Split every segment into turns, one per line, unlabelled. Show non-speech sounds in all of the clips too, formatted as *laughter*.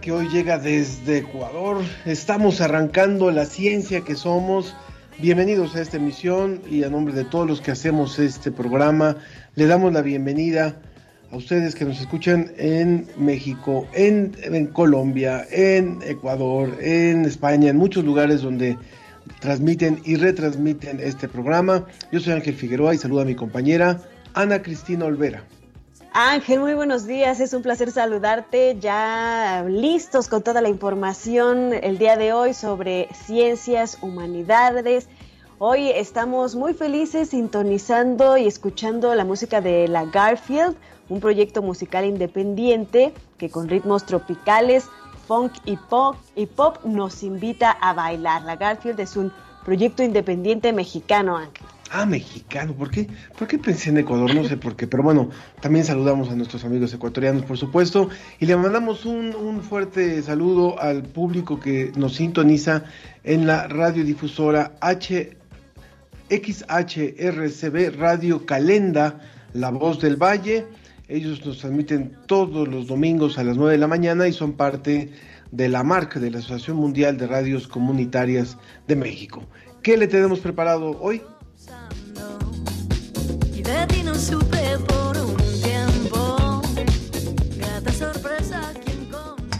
Que
hoy llega desde Ecuador. Estamos arrancando la ciencia que somos. Bienvenidos a esta emisión y a nombre de todos los que hacemos este programa, le damos la bienvenida a ustedes que nos escuchan en México, en, en Colombia, en Ecuador, en España, en muchos lugares donde transmiten y retransmiten este programa. Yo soy Ángel Figueroa y saludo a mi compañera Ana Cristina Olvera.
Ángel, muy buenos días, es un placer saludarte, ya listos con toda la información el día de hoy sobre ciencias, humanidades. Hoy estamos muy felices sintonizando y escuchando la música de la Garfield, un proyecto musical independiente que con ritmos tropicales, funk y pop, y pop nos invita a bailar. La Garfield es un proyecto independiente mexicano, Ángel.
Ah, mexicano, ¿por qué? ¿Por qué pensé en Ecuador? No sé por qué, pero bueno, también saludamos a nuestros amigos ecuatorianos, por supuesto, y le mandamos un, un fuerte saludo al público que nos sintoniza en la radiodifusora H, XHRCB Radio Calenda, La Voz del Valle. Ellos nos transmiten todos los domingos a las 9 de la mañana y son parte de la marca de la Asociación Mundial de Radios Comunitarias de México. ¿Qué le tenemos preparado hoy?
Y de ti no supe por un tiempo. Grata sorpresa que encontré.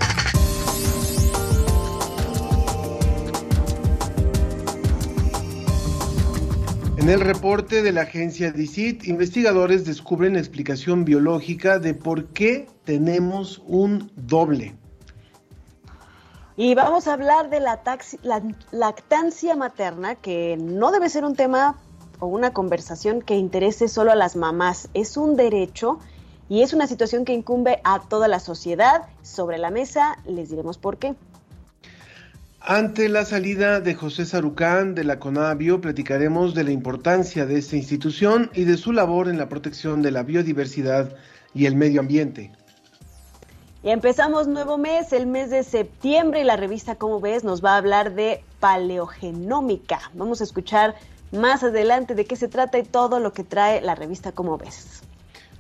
En el reporte de la agencia DICIT, investigadores descubren explicación biológica de por qué tenemos un doble.
Y vamos a hablar de la, taxi- la lactancia materna, que no debe ser un tema o una conversación que interese solo a las mamás. Es un derecho y es una situación que incumbe a toda la sociedad. Sobre la mesa les diremos por qué.
Ante la salida de José Sarucán de la CONABIO, platicaremos de la importancia de esta institución y de su labor en la protección de la biodiversidad y el medio ambiente.
Y empezamos nuevo mes, el mes de septiembre, y la revista Como ves nos va a hablar de paleogenómica. Vamos a escuchar más adelante de qué se trata y todo lo que trae la revista Como ves.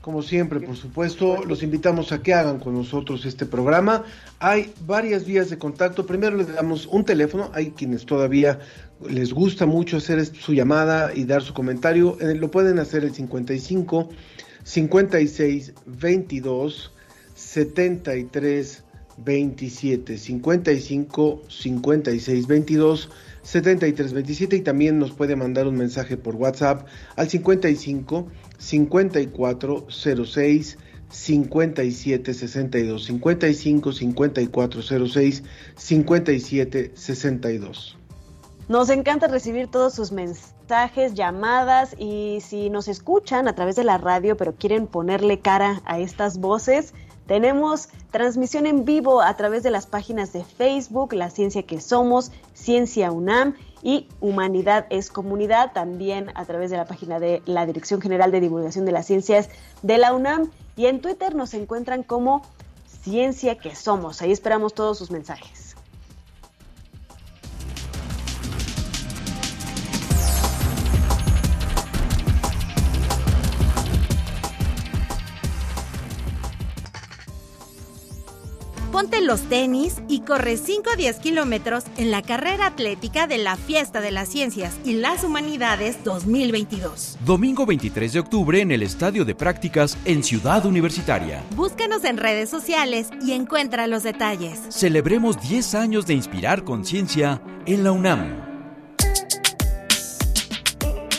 Como siempre, por supuesto, los invitamos a que hagan con nosotros este programa. Hay varias vías de contacto. Primero les damos un teléfono. Hay quienes todavía les gusta mucho hacer su llamada y dar su comentario. Eh, lo pueden hacer el 55 56 22 73 27 55 56 22 73 27 y también nos puede mandar un mensaje por WhatsApp al 55 54 06 57 62 55 54 06 57 62
Nos encanta recibir todos sus mensajes, llamadas y si nos escuchan a través de la radio pero quieren ponerle cara a estas voces, tenemos transmisión en vivo a través de las páginas de Facebook, La Ciencia que Somos, Ciencia UNAM y Humanidad es Comunidad, también a través de la página de la Dirección General de Divulgación de las Ciencias de la UNAM y en Twitter nos encuentran como Ciencia que Somos. Ahí esperamos todos sus mensajes.
Ponte los tenis y corre 5 a 10 kilómetros en la carrera atlética de la Fiesta de las Ciencias y las Humanidades 2022.
Domingo 23 de octubre en el Estadio de Prácticas en Ciudad Universitaria.
Búscanos en redes sociales y encuentra los detalles.
Celebremos 10 años de inspirar conciencia en la UNAM.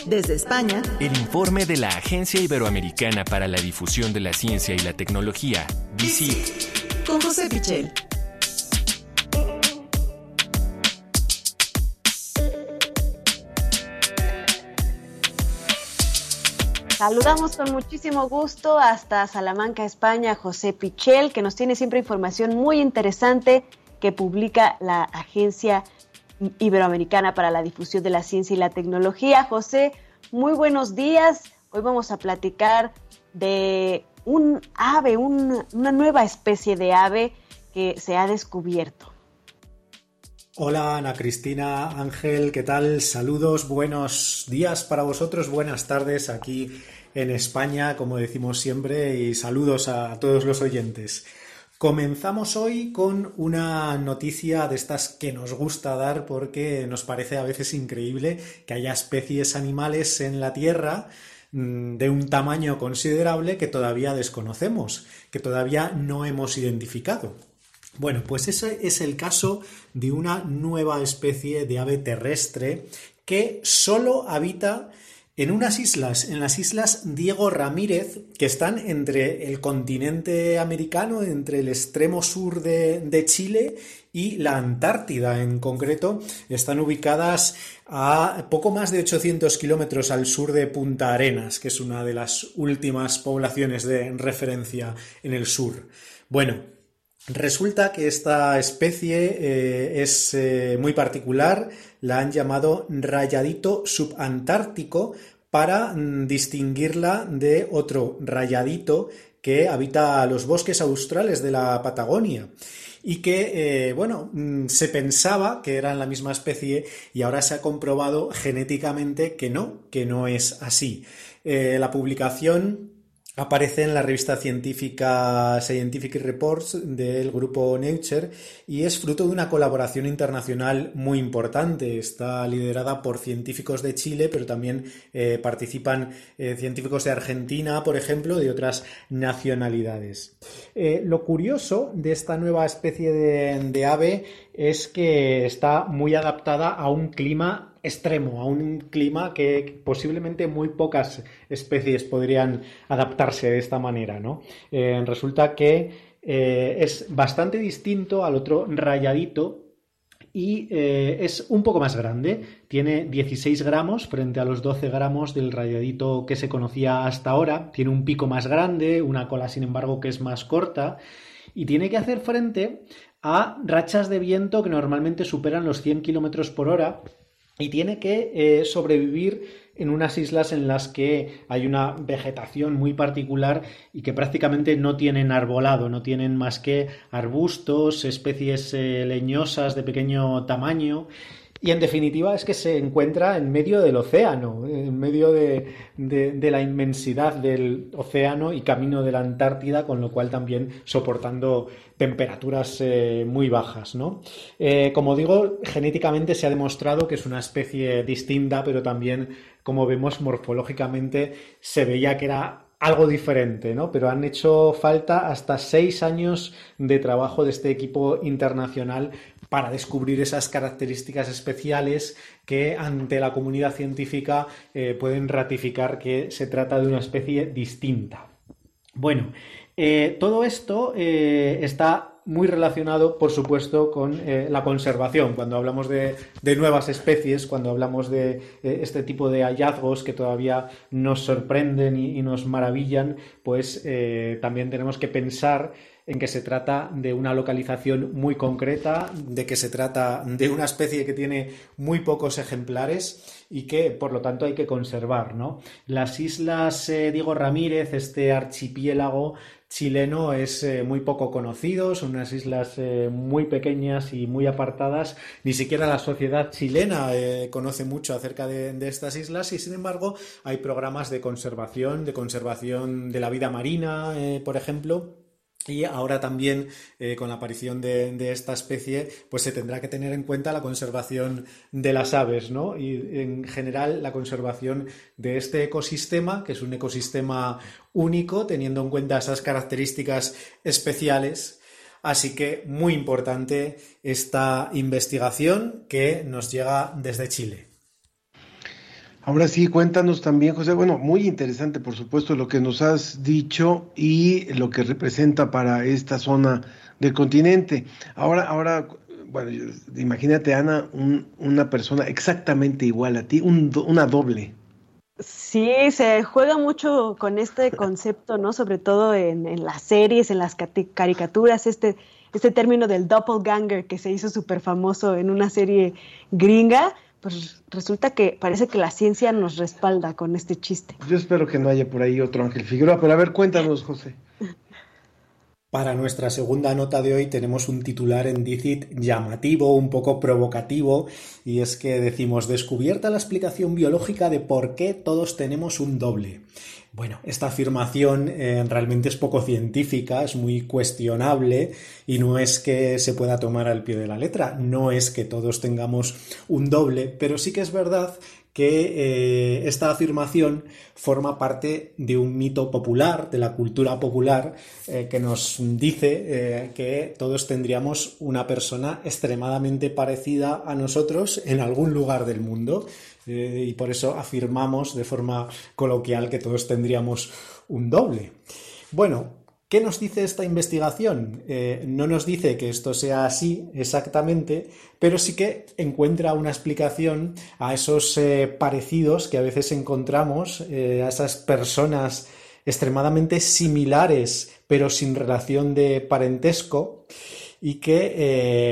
Desde España,
el informe de la Agencia Iberoamericana para la Difusión de la Ciencia y la Tecnología, DICIT.
Con José Pichel.
Saludamos con muchísimo gusto hasta Salamanca, España, José Pichel, que nos tiene siempre información muy interesante que publica la Agencia Iberoamericana para la Difusión de la Ciencia y la Tecnología. José, muy buenos días. Hoy vamos a platicar de un ave, una nueva especie de ave que se ha descubierto.
Hola Ana Cristina Ángel, ¿qué tal? Saludos, buenos días para vosotros, buenas tardes aquí en España, como decimos siempre, y saludos a todos los oyentes. Comenzamos hoy con una noticia de estas que nos gusta dar porque nos parece a veces increíble que haya especies animales en la Tierra de un tamaño considerable que todavía desconocemos, que todavía no hemos identificado. Bueno, pues ese es el caso de una nueva especie de ave terrestre que solo habita en unas islas, en las islas Diego Ramírez, que están entre el continente americano, entre el extremo sur de, Chile y la Antártida en concreto, están ubicadas a poco más de 800 kilómetros al sur de Punta Arenas, que es una de las últimas poblaciones de referencia en el sur. Bueno, Resulta que esta especie eh, es eh, muy particular, la han llamado rayadito subantártico para mm, distinguirla de otro rayadito que habita los bosques australes de la Patagonia y que, eh, bueno, mm, se pensaba que eran la misma especie y ahora se ha comprobado genéticamente que no, que no es así. la publicación aparece en la revista científica Scientific Reports del grupo Nature y es fruto de una colaboración internacional muy importante. Está liderada por científicos de Chile, pero también eh, participan eh, científicos de Argentina, por ejemplo, de otras nacionalidades. Eh, lo curioso de esta nueva especie de ave es que está muy adaptada a un clima extremo, a un clima que posiblemente muy pocas especies podrían adaptarse de esta manera, ¿no? Eh, resulta que eh, es bastante distinto al otro rayadito y eh, es un poco más grande. Tiene 16 gramos frente a los 12 gramos del rayadito que se conocía hasta ahora. Tiene un pico más grande, una cola sin embargo que es más corta y tiene que hacer frente a rachas de viento que normalmente superan los 100 kilómetros por hora y tiene que eh, sobrevivir en unas islas en las que hay una vegetación muy particular y que prácticamente no tienen arbolado, no tienen más que arbustos, especies eh, leñosas de pequeño tamaño y en definitiva es que se encuentra en medio del océano, en medio de, la inmensidad del océano y camino de la Antártida, con lo cual también soportando temperaturas eh, muy bajas. ¿no? Eh, como digo, genéticamente se ha demostrado que es una especie distinta, pero también, como vemos morfológicamente, se veía que era algo diferente, ¿no? Pero han hecho falta hasta seis años de trabajo de este equipo internacional para descubrir esas características especiales que ante la comunidad científica eh, pueden ratificar que se trata de una especie distinta. Bueno, eh, todo esto eh, está muy relacionado, por supuesto, con la conservación. Cuando hablamos de, nuevas especies, cuando hablamos de este tipo de hallazgos que todavía nos sorprenden y nos maravillan, pues también tenemos que pensar en que se trata de una localización muy concreta, de que se trata de una especie que tiene muy pocos ejemplares y que por lo tanto hay que conservar. ¿no? Las islas eh, Diego Ramírez, este archipiélago chileno es eh, muy poco conocido, son unas islas eh, muy pequeñas y muy apartadas, ni siquiera la sociedad chilena conoce mucho acerca de, de, estas islas y sin embargo hay programas de conservación, de conservación de la vida marina, por ejemplo, y ahora también eh, con la aparición de, esta especie, pues se tendrá que tener en cuenta la conservación de las aves, ¿no? Y en general la conservación de este ecosistema, que es un ecosistema único, teniendo en cuenta esas características especiales. Así que muy importante esta investigación que nos llega desde Chile.
Ahora sí, cuéntanos también, José. Bueno, muy interesante, por supuesto, lo que nos has dicho y lo que representa para esta zona del continente. Ahora, ahora, bueno, imagínate, Ana, una persona exactamente igual a ti, una doble.
Sí, se juega mucho con este concepto, ¿no? Sobre todo en, las series, en las caricaturas, este, este término del doppelganger que se hizo súper famoso en una serie gringa pues resulta que parece que la ciencia nos respalda con este chiste.
Yo espero que no haya por ahí otro Ángel Figueroa, pero a ver, cuéntanos, José.
Para nuestra segunda nota de hoy tenemos un titular en Dicit llamativo, un poco provocativo, y es que decimos descubierta la explicación biológica de por qué todos tenemos un doble. Bueno, esta afirmación eh, realmente es poco científica, es muy cuestionable y no es que se pueda tomar al pie de la letra, no es que todos tengamos un doble, pero sí que es verdad que eh, esta afirmación forma parte de un mito popular, de la cultura popular, eh, que nos dice que todos tendríamos una persona extremadamente parecida a nosotros en algún lugar del mundo. Eh, y por eso afirmamos de forma coloquial que todos tendríamos un doble. Bueno, ¿Qué nos dice esta investigación? Eh, no nos dice que esto sea así exactamente, pero sí que encuentra una explicación a esos eh, parecidos que a veces encontramos, a esas personas extremadamente similares, pero sin relación de parentesco y que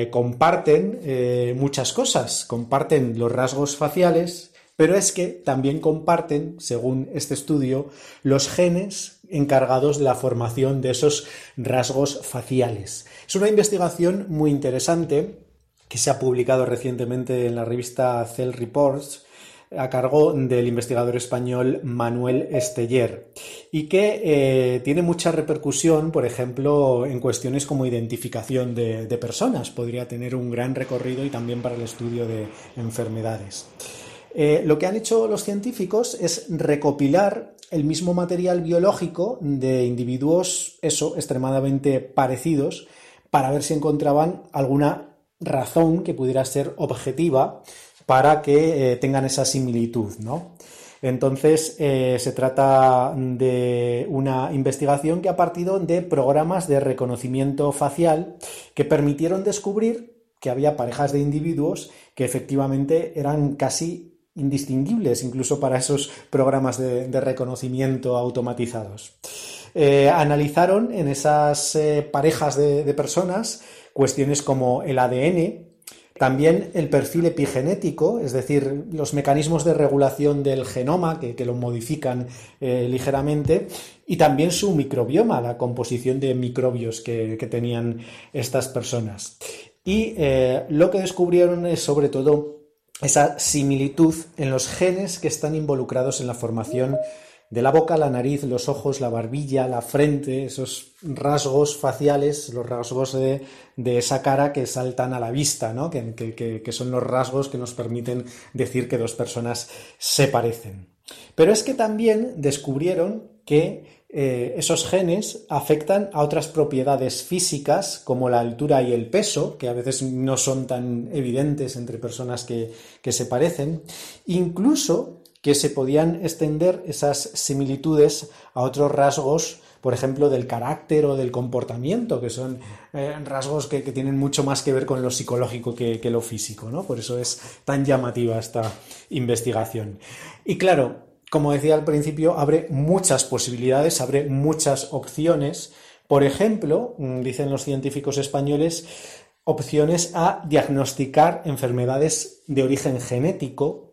eh, comparten eh, muchas cosas, comparten los rasgos faciales, pero es que también comparten, según este estudio, los genes encargados de la formación de esos rasgos faciales. Es una investigación muy interesante que se ha publicado recientemente en la revista Cell Reports a cargo del investigador español Manuel Esteller y que eh, tiene mucha repercusión, por ejemplo, en cuestiones como identificación de, personas. Podría tener un gran recorrido y también para el estudio de enfermedades. Eh, lo que han hecho los científicos es recopilar el mismo material biológico de individuos, eso, extremadamente parecidos, para ver si encontraban alguna razón que pudiera ser objetiva para que eh, tengan esa similitud, ¿no? Entonces, eh, se trata de una investigación que ha partido de programas de reconocimiento facial que permitieron descubrir que había parejas de individuos que efectivamente eran casi indistinguibles, incluso para esos programas de, reconocimiento automatizados. Eh, analizaron en esas parejas de personas cuestiones como el ADN, también el perfil epigenético, es decir, los mecanismos de regulación del genoma que, lo modifican eh, ligeramente, y también su microbioma, la composición de microbios que, tenían estas personas. Y eh, lo que descubrieron es sobre todo esa similitud en los genes que están involucrados en la formación de la boca, la nariz, los ojos, la barbilla, la frente, esos rasgos faciales, los rasgos de, esa cara que saltan a la vista, ¿no? que, son los rasgos que nos permiten decir que dos personas se parecen. Pero es que también descubrieron que eh, esos genes afectan a otras propiedades físicas como la altura y el peso, que a veces no son tan evidentes entre personas que, que se parecen, incluso que se podían extender esas similitudes a otros rasgos, por ejemplo, del carácter o del comportamiento, que son eh, rasgos que, tienen mucho más que ver con lo psicológico que, lo físico, ¿no? Por eso es tan llamativa esta investigación. Y claro, como decía al principio, abre muchas posibilidades, abre muchas opciones. Por ejemplo, mm, dicen los científicos españoles, opciones a diagnosticar enfermedades de origen genético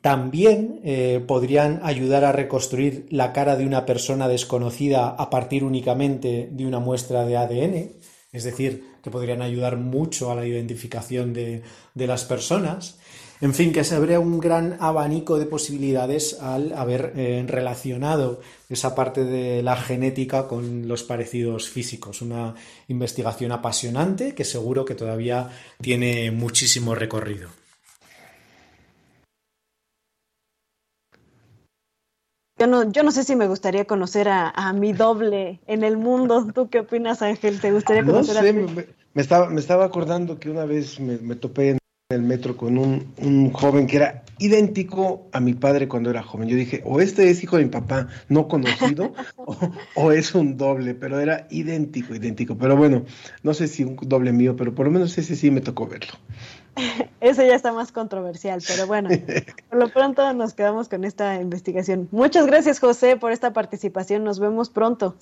también eh, podrían ayudar a reconstruir la cara de una persona desconocida a partir únicamente de una muestra de ADN, es decir, que podrían ayudar mucho a la identificación de, las personas. En fin, que se abre un gran abanico de posibilidades al haber eh, relacionado esa parte de la genética con los parecidos físicos. Una investigación apasionante que seguro que todavía tiene muchísimo recorrido.
Yo no, yo no sé si me gustaría conocer a, mi doble en el mundo. *laughs* ¿Tú qué opinas, Ángel? ¿Te gustaría conocer
no sé, Me, estaba, me estaba acordando que una vez me, topé en el metro con un, un, joven que era idéntico a mi padre cuando era joven. Yo dije, o este es hijo de mi papá no conocido, *laughs* o, o, es un doble, pero era idéntico, idéntico. Pero bueno, no sé si un doble mío, pero por lo menos ese sí me tocó verlo. *laughs*
Ese ya está más controversial, pero bueno, *laughs* por lo pronto nos quedamos con esta investigación. Muchas gracias, José, por esta participación. Nos vemos pronto.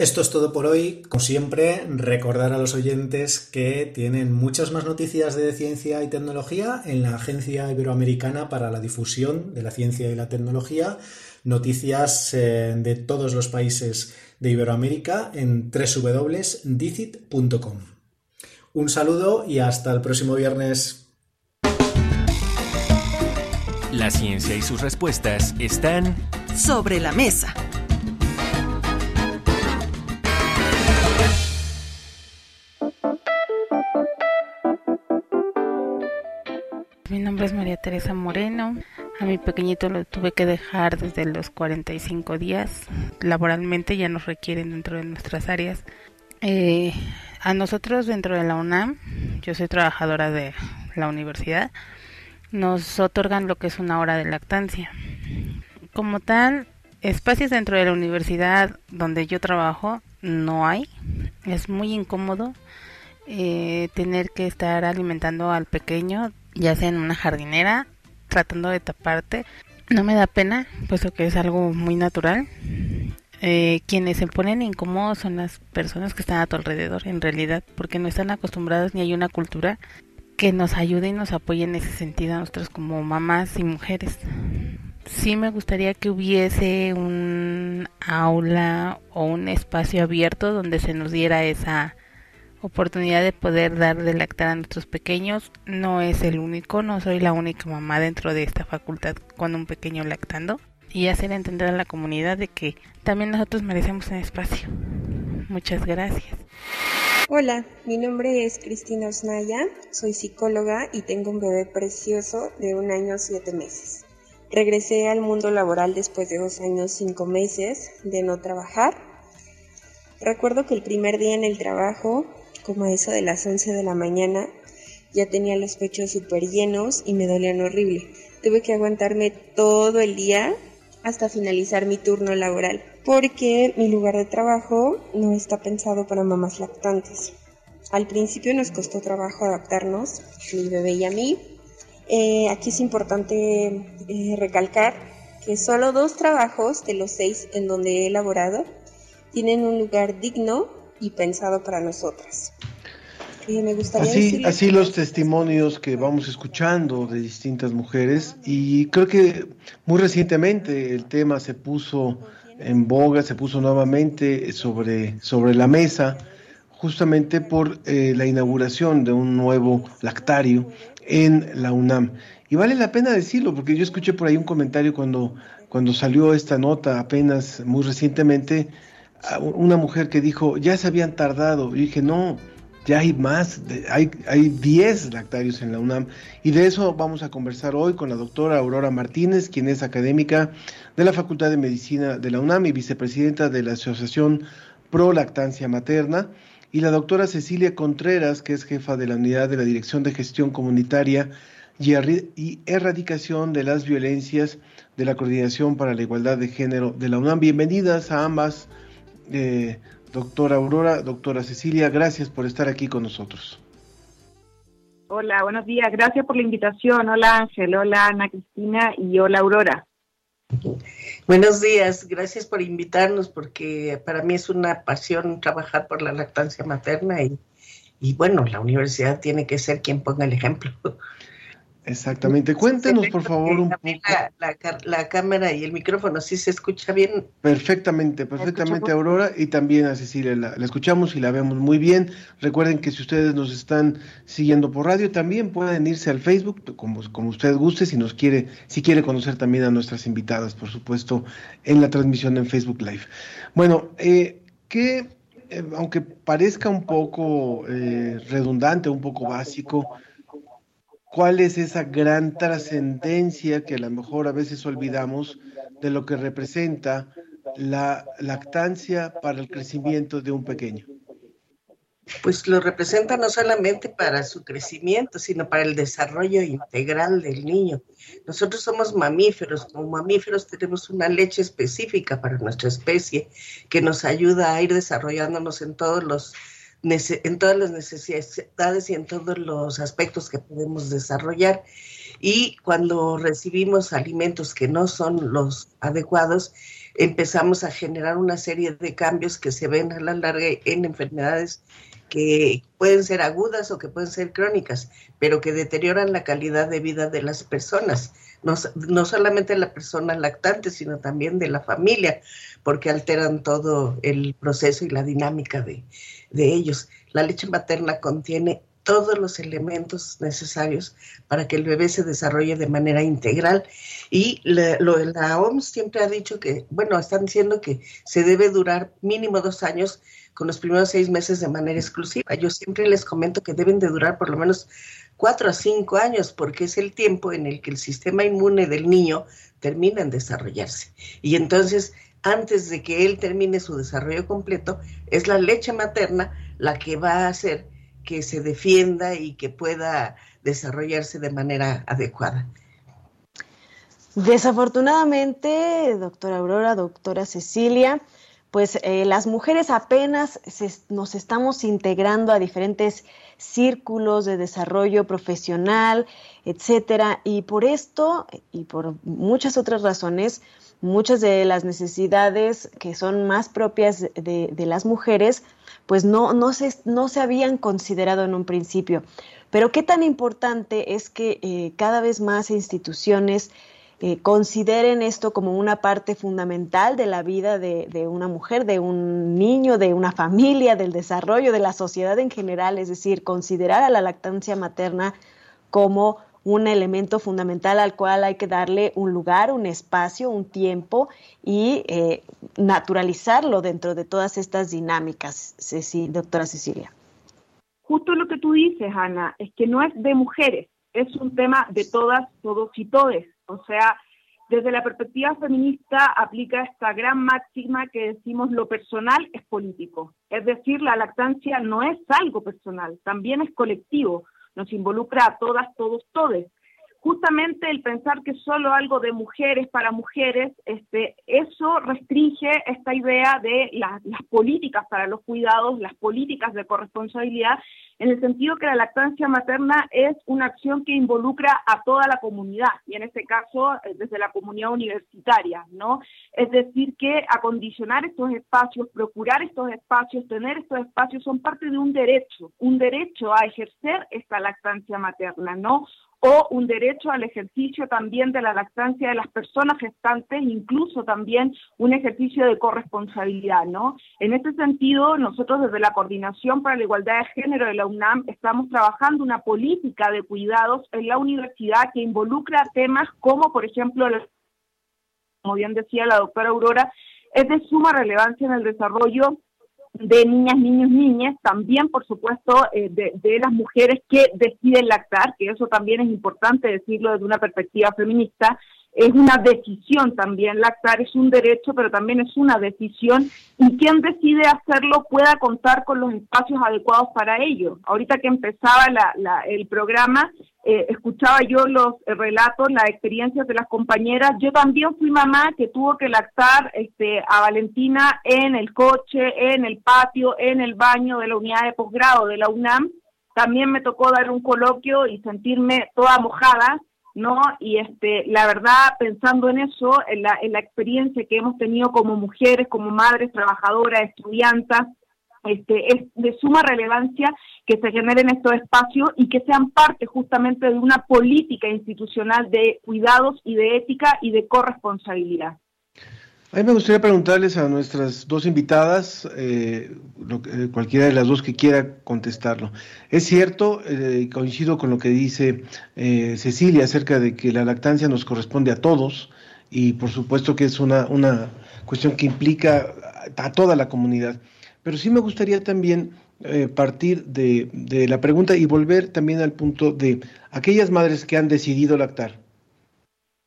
Esto es todo por hoy. Como siempre, recordar a los oyentes que tienen muchas más noticias de ciencia y tecnología en la Agencia Iberoamericana para la Difusión de la Ciencia y la Tecnología. Noticias eh, de todos los países de Iberoamérica en www.dicit.com. Un saludo y hasta el próximo viernes.
La ciencia y sus respuestas están
sobre la mesa.
Mi nombre es María Teresa Moreno. A mi pequeñito lo tuve que dejar desde los 45 días. Laboralmente ya nos requieren dentro de nuestras áreas. Eh, a nosotros dentro de la UNAM, yo soy trabajadora de la universidad, nos otorgan lo que es una hora de lactancia. Como tal, espacios dentro de la universidad donde yo trabajo no hay. Es muy incómodo eh, tener que estar alimentando al pequeño ya sea en una jardinera, tratando de taparte. No me da pena, puesto que es algo muy natural. Eh, quienes se ponen incómodos son las personas que están a tu alrededor, en realidad, porque no están acostumbrados ni hay una cultura que nos ayude y nos apoye en ese sentido a nosotros como mamás y mujeres. Sí me gustaría que hubiese un aula o un espacio abierto donde se nos diera esa oportunidad de poder dar de lactar a nuestros pequeños. No es el único, no soy la única mamá dentro de esta facultad con un pequeño lactando. Y hacer entender a la comunidad de que también nosotros merecemos un espacio. Muchas gracias.
Hola, mi nombre es Cristina Osnaya, soy psicóloga y tengo un bebé precioso de un año siete meses. Regresé al mundo laboral después de dos años cinco meses de no trabajar. Recuerdo que el primer día en el trabajo como eso de las 11 de la mañana, ya tenía los pechos súper llenos y me dolían horrible. Tuve que aguantarme todo el día hasta finalizar mi turno laboral, porque mi lugar de trabajo no está pensado para mamás lactantes. Al principio nos costó trabajo adaptarnos, mi bebé y a mí. Eh, aquí es importante eh, recalcar que solo dos trabajos de los seis en donde he elaborado tienen un lugar digno y pensado para nosotras.
Me gustaría así, así los testimonios que vamos escuchando de distintas mujeres y creo que muy recientemente el tema se puso en boga, se puso nuevamente sobre, sobre la mesa justamente por eh, la inauguración de un nuevo lactario en la UNAM. Y vale la pena decirlo, porque yo escuché por ahí un comentario cuando, cuando salió esta nota apenas muy recientemente, una mujer que dijo, ya se habían tardado. Y dije, no, ya hay más, hay, hay 10 lactarios en la UNAM. Y de eso vamos a conversar hoy con la doctora Aurora Martínez, quien es académica de la Facultad de Medicina de la UNAM y vicepresidenta de la Asociación Pro Lactancia Materna. Y la doctora Cecilia Contreras, que es jefa de la unidad de la Dirección de Gestión Comunitaria y Erradicación de las Violencias de la Coordinación para la Igualdad de Género de la UNAM. Bienvenidas a ambas eh, doctora Aurora, doctora Cecilia, gracias por estar aquí con nosotros.
Hola, buenos días, gracias por la invitación. Hola Ángel, hola Ana Cristina y hola Aurora.
Buenos días, gracias por invitarnos porque para mí es una pasión trabajar por la lactancia materna y, y bueno, la universidad tiene que ser quien ponga el ejemplo.
Exactamente. Cuéntenos, por favor, un poco.
La, cámara y el micrófono, ¿sí se escucha bien?
Perfectamente, perfectamente, Aurora, y también a Cecilia. La, escuchamos y la vemos muy bien. Recuerden que si ustedes nos están siguiendo por radio, también pueden irse al Facebook, como, como usted guste, si nos quiere, si quiere conocer también a nuestras invitadas, por supuesto, en la transmisión en Facebook Live. Bueno, eh, que eh, aunque parezca un poco eh, redundante, un poco básico, cuál es esa gran trascendencia que a lo mejor a veces olvidamos de lo que representa la lactancia para el crecimiento de un pequeño.
pues lo representa no solamente para su crecimiento, sino para el desarrollo integral del niño. Nosotros somos mamíferos, como mamíferos tenemos una leche específica para nuestra especie que nos ayuda a ir desarrollándonos en todos los en todas las necesidades y en todos los aspectos que podemos desarrollar. Y cuando recibimos alimentos que no son los adecuados, empezamos a generar una serie de cambios que se ven a la larga en enfermedades que pueden ser agudas o que pueden ser crónicas, pero que deterioran la calidad de vida de las personas, no, no solamente de la persona lactante, sino también de la familia, porque alteran todo el proceso y la dinámica de, de ellos. La leche materna contiene todos los elementos necesarios para que el bebé se desarrolle de manera integral. Y la, la OMS siempre ha dicho que, bueno, están diciendo que se debe durar mínimo dos años con los primeros seis meses de manera exclusiva. Yo siempre les comento que deben de durar por lo menos cuatro a cinco años, porque es el tiempo en el que el sistema inmune del niño termina en desarrollarse. Y entonces, antes de que él termine su desarrollo completo, es la leche materna la que va a hacer que se defienda y que pueda desarrollarse de manera adecuada.
Desafortunadamente, doctora Aurora, doctora Cecilia, pues eh, las mujeres apenas nos estamos integrando a diferentes círculos de desarrollo profesional, etcétera, y por esto y por muchas otras razones, muchas de las necesidades que son más propias de, las mujeres, pues no, no, se, no se habían considerado en un principio. Pero qué tan importante es que eh, cada vez más instituciones eh, consideren esto como una parte fundamental de la vida de, una mujer, de un niño, de una familia, del desarrollo de la sociedad en general, es decir, considerar a la lactancia materna como un elemento fundamental al cual hay que darle un lugar, un espacio, un tiempo y eh, naturalizarlo dentro de todas estas dinámicas, doctora Cecilia.
Justo lo que tú dices, Ana, es que no es de mujeres, es un tema de todas, todos y todes. O sea, desde la perspectiva feminista aplica esta gran máxima que decimos lo personal es político. Es decir, la lactancia no es algo personal, también es colectivo, nos involucra a todas, todos, todes justamente el pensar que solo algo de mujeres para mujeres, este, eso restringe esta idea de las políticas para los cuidados, las políticas de corresponsabilidad, en el sentido que la lactancia materna es una acción que involucra a toda la comunidad, y en este caso eh, desde la comunidad universitaria, ¿no? Es decir, que acondicionar estos espacios, procurar estos espacios, tener estos espacios son parte de un derecho, un derecho a ejercer esta lactancia materna, ¿no? O un derecho al ejercicio también de la lactancia de las personas gestantes, incluso también un ejercicio de corresponsabilidad, ¿no? En este sentido, nosotros desde la Coordinación para la Igualdad de Género de la UNAM estamos trabajando una política de cuidados en la universidad que involucra temas como, por ejemplo, como bien decía la doctora Aurora, es de suma relevancia en el desarrollo de niñas, niños, niñas, también por supuesto eh, de, de, las mujeres que deciden lactar, que eso también es importante decirlo desde una perspectiva feminista, es una decisión también, lactar es un derecho, pero también es una decisión y quien decide hacerlo pueda contar con los espacios adecuados para ello. Ahorita que empezaba el programa, eh, escuchaba yo los relatos, las experiencias de las compañeras. Yo también fui mamá que tuvo que lactar este, a Valentina en el coche, en el patio, en el baño de la unidad de posgrado de la UNAM. También me tocó dar un coloquio y sentirme toda mojada ¿no? Y este, la verdad, pensando en eso, en la, en la experiencia que hemos tenido como mujeres, como madres, trabajadoras, estudiantes, este, es de suma relevancia que se generen estos espacios y que sean parte justamente de una política institucional de cuidados y de ética y de corresponsabilidad.
A mí me gustaría preguntarles a nuestras dos invitadas, eh, eh, cualquiera de las dos que quiera contestarlo. Es cierto, eh, coincido con lo que dice Cecilia acerca de que la lactancia nos corresponde a todos y por supuesto que es una, una cuestión que implica a toda la comunidad. Pero sí me gustaría también partir de, de la pregunta y volver también al punto de aquellas madres que han decidido lactar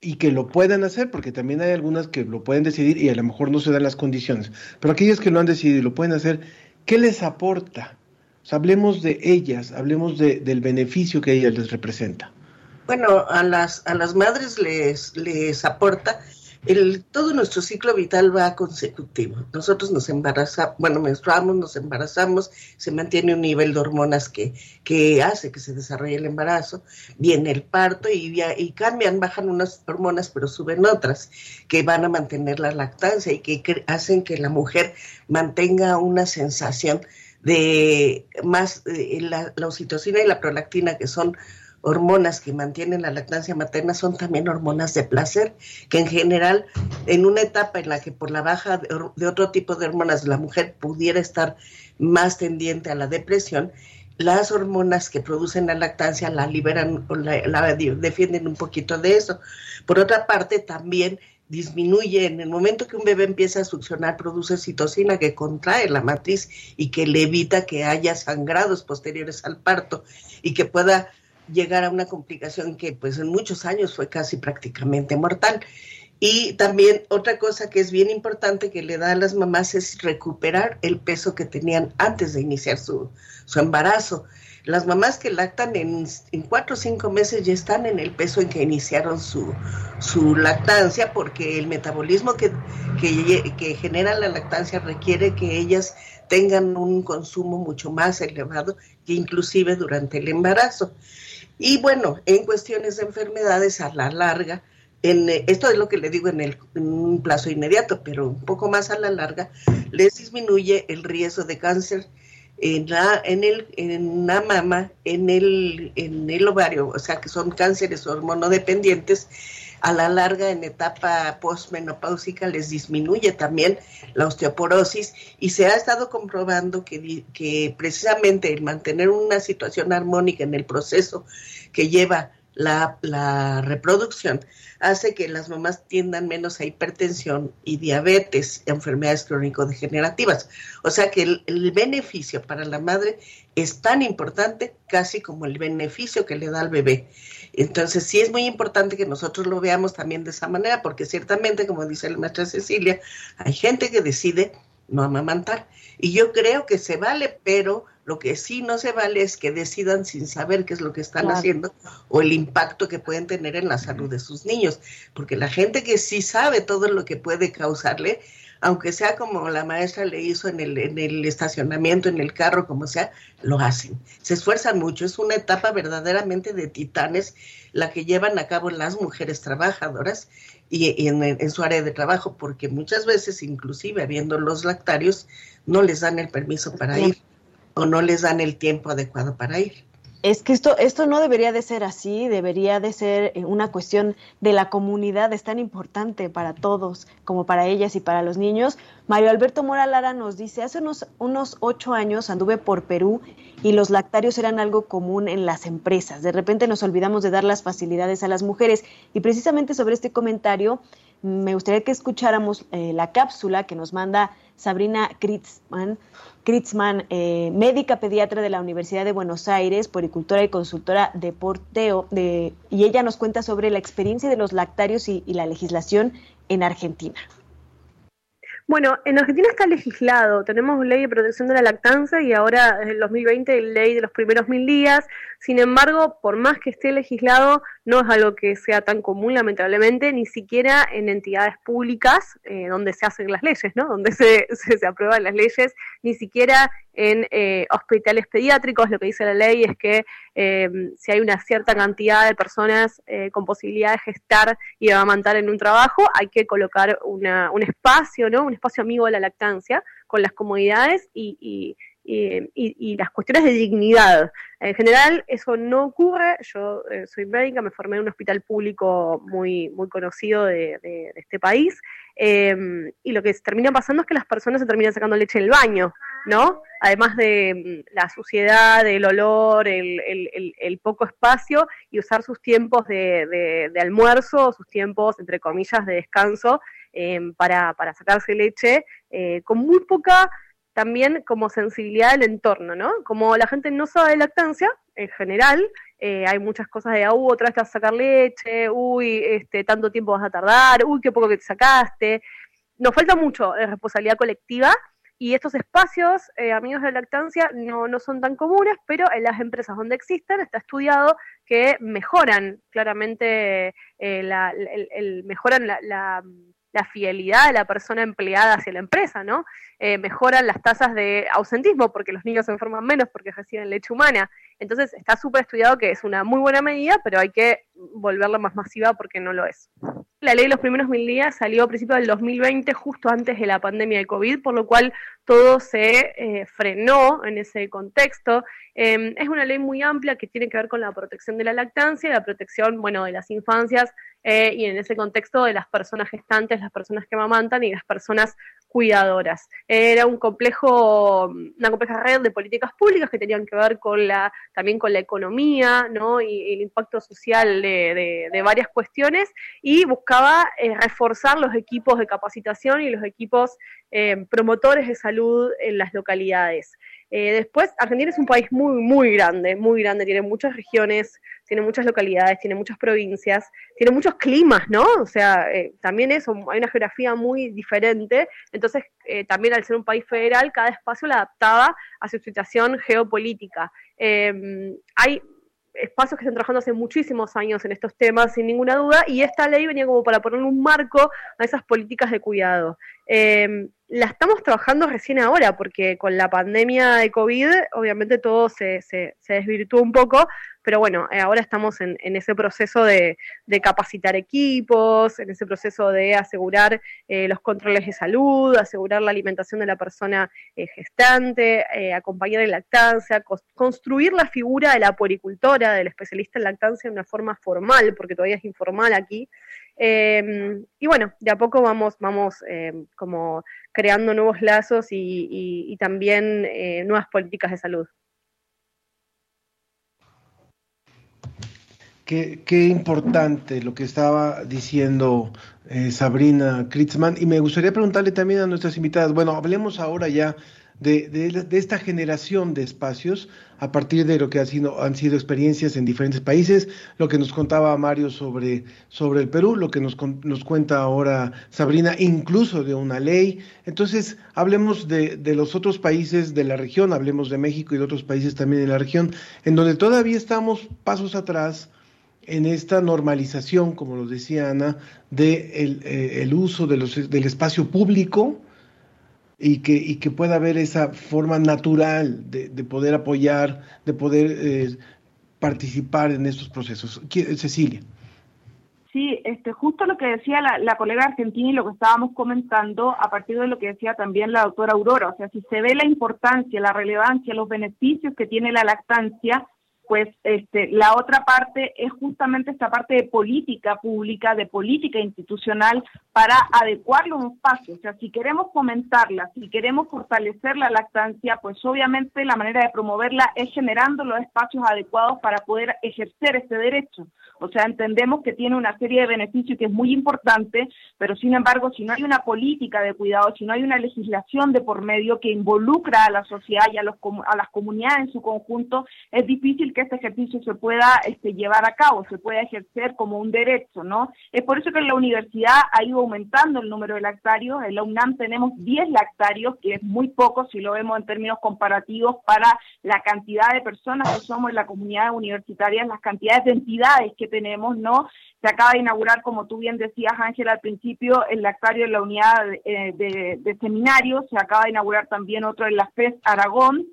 y que lo puedan hacer, porque también hay algunas que lo pueden decidir y a lo mejor no se dan las condiciones, pero aquellas que lo han decidido y lo pueden hacer, ¿qué les aporta hablemos de ellas, hablemos de, del beneficio que ellas les representa.
Bueno, a las, a las madres les, les aporta el, todo nuestro ciclo vital va consecutivo. Nosotros nos embarazamos, bueno, menstruamos, nos embarazamos, se mantiene un nivel de hormonas que, que hace que se desarrolle el embarazo, viene el parto y, y cambian, bajan unas hormonas, pero suben otras que van a mantener la lactancia y que hacen que la mujer mantenga una sensación de más eh, la, la oxitocina y la prolactina, que son hormonas que mantienen la lactancia materna son también hormonas de placer, que en general, en una etapa en la que por la baja de, otro tipo de hormonas la mujer pudiera estar más tendiente a la depresión, las hormonas que producen la lactancia la liberan o la, defienden un poquito de eso. Por otra parte, también disminuye en el momento que un bebé empieza a succionar, produce citocina que contrae la matriz y que le evita que haya sangrados posteriores al parto y que pueda llegar a una complicación que pues en muchos años fue casi prácticamente mortal. Y también otra cosa que es bien importante que le da a las mamás es recuperar el peso que tenían antes de iniciar su, su embarazo. Las mamás que lactan en, en, cuatro o cinco meses ya están en el peso en que iniciaron su, su lactancia porque el metabolismo que, que, que genera la lactancia requiere que ellas tengan un consumo mucho más elevado que inclusive durante el embarazo. Y bueno, en cuestiones de enfermedades a la larga, en, eh, esto es lo que le digo en, el, un plazo inmediato, pero un poco más a la larga, les disminuye el riesgo de cáncer en la, en el, en la mama, en el, en el ovario, o sea que son cánceres hormonodependientes, a la larga en etapa postmenopáusica les disminuye también la osteoporosis y se ha estado comprobando que, que precisamente el mantener una situación armónica en el proceso que lleva la, reproducción hace que las mamás tiendan menos a hipertensión y diabetes, enfermedades crónico-degenerativas. O sea que el, beneficio para la madre es tan importante casi como el beneficio que le da al bebé. Entonces sí es muy importante que nosotros lo veamos también de esa manera, porque ciertamente, como dice la maestra Cecilia, hay gente que decide no amamantar. Y yo creo que se vale, pero lo que sí no se vale es que decidan sin saber qué es lo que están haciendo o el impacto que pueden tener en la salud de sus niños. Porque la gente que sí sabe todo lo que puede causarle, aunque sea como la maestra le hizo en el, en el estacionamiento, en el carro, como sea, lo hacen. Se esfuerzan mucho. Es una etapa verdaderamente de titanes la que llevan a cabo las mujeres trabajadoras y, en, en, su área de trabajo, porque muchas veces, inclusive habiendo los lactarios, no les dan el permiso para ir o no les dan el tiempo adecuado para ir.
Es que esto, esto no debería de ser así, debería de ser eh, una cuestión de la comunidad, es tan importante para todos como para ellas y para los niños. Mario Alberto Mora Lara nos dice, hace unos, unos ocho años anduve por Perú y los lactarios eran algo común en las empresas. De repente nos olvidamos de dar las facilidades a las mujeres y precisamente sobre este comentario me gustaría que escucháramos eh, la cápsula que nos manda Sabrina Kritzman Kritzman, eh, médica pediatra de la Universidad de Buenos Aires, poricultora y consultora de porteo, de, y ella nos cuenta sobre la experiencia de los lactarios y, y la legislación en Argentina.
Bueno, en Argentina está legislado, tenemos ley de protección de la lactancia y ahora en el 2020 ley de los primeros mil días. Sin embargo, por más que esté legislado, no es algo que sea tan común, lamentablemente, ni siquiera en entidades públicas eh, donde se hacen las leyes, ¿no? Donde se, *laughs* se, aprueban las leyes, ni siquiera en eh, hospitales pediátricos. Lo que dice la ley es que eh, si hay una cierta cantidad de personas eh, con posibilidad de gestar y de amamantar en un trabajo, hay que colocar una, un espacio, ¿no? Un espacio amigo de la lactancia con las comodidades y, y y, y, las cuestiones de dignidad. En general, eso no ocurre. Yo eh, soy médica, me formé en un hospital público muy, muy conocido de, este país, eh, y lo que termina pasando es que las personas se terminan sacando leche en el baño, ¿no? Además de mm, la suciedad, el olor, el, poco espacio, y usar sus tiempos de, almuerzo, sus tiempos, entre comillas, de descanso, eh, para, para sacarse leche, eh, con muy poca también como sensibilidad del entorno, ¿no? Como la gente no sabe de lactancia, en general, eh, hay muchas cosas de, uh, otra vez vas a sacar leche, uy, este, tanto tiempo vas a tardar, uy, qué poco que te sacaste. Nos falta mucho de responsabilidad colectiva y estos espacios, eh, amigos de lactancia, no, no son tan comunes, pero en las empresas donde existen está estudiado que mejoran claramente, eh, la, el, mejoran la, la, fidelidad de la persona empleada hacia la empresa, ¿no? Eh, mejoran las tasas de ausentismo porque los niños se enferman menos porque reciben leche humana. Entonces está súper estudiado que es una muy buena medida, pero hay que volverla más masiva porque no lo es. La ley de los primeros mil días salió a principios del 2020, justo antes de la pandemia de COVID, por lo cual todo se eh, frenó en ese contexto. Em, es una ley muy amplia que tiene que ver con la protección de la lactancia, la protección, bueno, de las infancias eh, y en ese contexto de las personas gestantes, las personas que amamantan y las personas cuidadoras. Era un complejo, una compleja red de políticas públicas que tenían que ver con la, también con la economía, ¿no? Y, el impacto social de, varias cuestiones y buscaba eh, reforzar los equipos de capacitación y los equipos eh, promotores de salud en las localidades. Eh, después, Argentina es un país muy, muy grande, muy grande, tiene muchas regiones, tiene muchas localidades, tiene muchas provincias, tiene muchos climas, ¿no? O sea, eh, también eso, hay una geografía muy diferente, entonces eh, también al ser un país federal, cada espacio lo adaptaba a su situación geopolítica. hay espacios que están trabajando hace muchísimos años en estos temas, sin ninguna duda, y esta ley venía como para poner un marco a esas políticas de cuidado. Eh, la estamos trabajando recién ahora, porque con la pandemia de COVID, obviamente todo se, se, se desvirtuó un poco, pero bueno, eh, ahora estamos en, ese proceso de, capacitar equipos, en ese proceso de asegurar eh, los controles de salud, asegurar la alimentación de la persona eh, gestante, acompañar en lactancia, construir la figura de la puericultora, del especialista en lactancia de una forma formal, porque todavía es informal aquí. Em, y bueno, de a poco vamos, vamos em, como creando nuevos lazos y también nuevas políticas de salud.
Qué, importante lo que estaba diciendo eh, Sabrina Kritzman. Y me gustaría preguntarle también a nuestras invitadas, bueno, hablemos ahora ya de, esta generación de espacios a partir de lo que han sido, han sido experiencias en diferentes países, lo que nos contaba Mario sobre, sobre el Perú, lo que nos, nos cuenta ahora Sabrina, incluso de una ley. Entonces, hablemos de, de los otros países de la región, hablemos de México y de otros países también de la región, en donde todavía estamos pasos atrás en esta normalización, como lo decía Ana, de el, eh, el uso de los, del espacio público y que, y que pueda haber esa forma natural de, de poder apoyar, de poder eh, participar en estos procesos. Cecilia.
Sí, este, justo lo que decía la, la, colega argentina y lo que estábamos comentando a partir de lo que decía también la doctora Aurora, o sea, si se ve la importancia, la relevancia, los beneficios que tiene la lactancia, pues este, la otra parte es justamente esta parte de política pública, de política institucional para adecuar los espacios. O sea, si queremos fomentarla, si queremos fortalecer la lactancia, pues obviamente la manera de promoverla es generando los espacios adecuados para poder ejercer este derecho. O sea, entendemos que tiene una serie de beneficios que es muy importante, pero sin embargo, si no hay una política de cuidado, si no hay una legislación de por medio que involucra a la sociedad y a, a las comunidades en su conjunto, es difícil que este ejercicio se pueda este, llevar a cabo, se pueda ejercer como un derecho, ¿no? Es por eso que en la universidad ha ido aumentando el número de lactarios. En la UNAM tenemos 10 lactarios, que es muy poco si lo vemos en términos comparativos para la cantidad de personas que somos en la comunidad universitaria, las cantidades de entidades que tenemos, ¿no? Se acaba de inaugurar, como tú bien decías, Ángela, al principio, el lactario en la unidad de, de, de seminarios, se acaba de inaugurar también otro en la FES Aragón,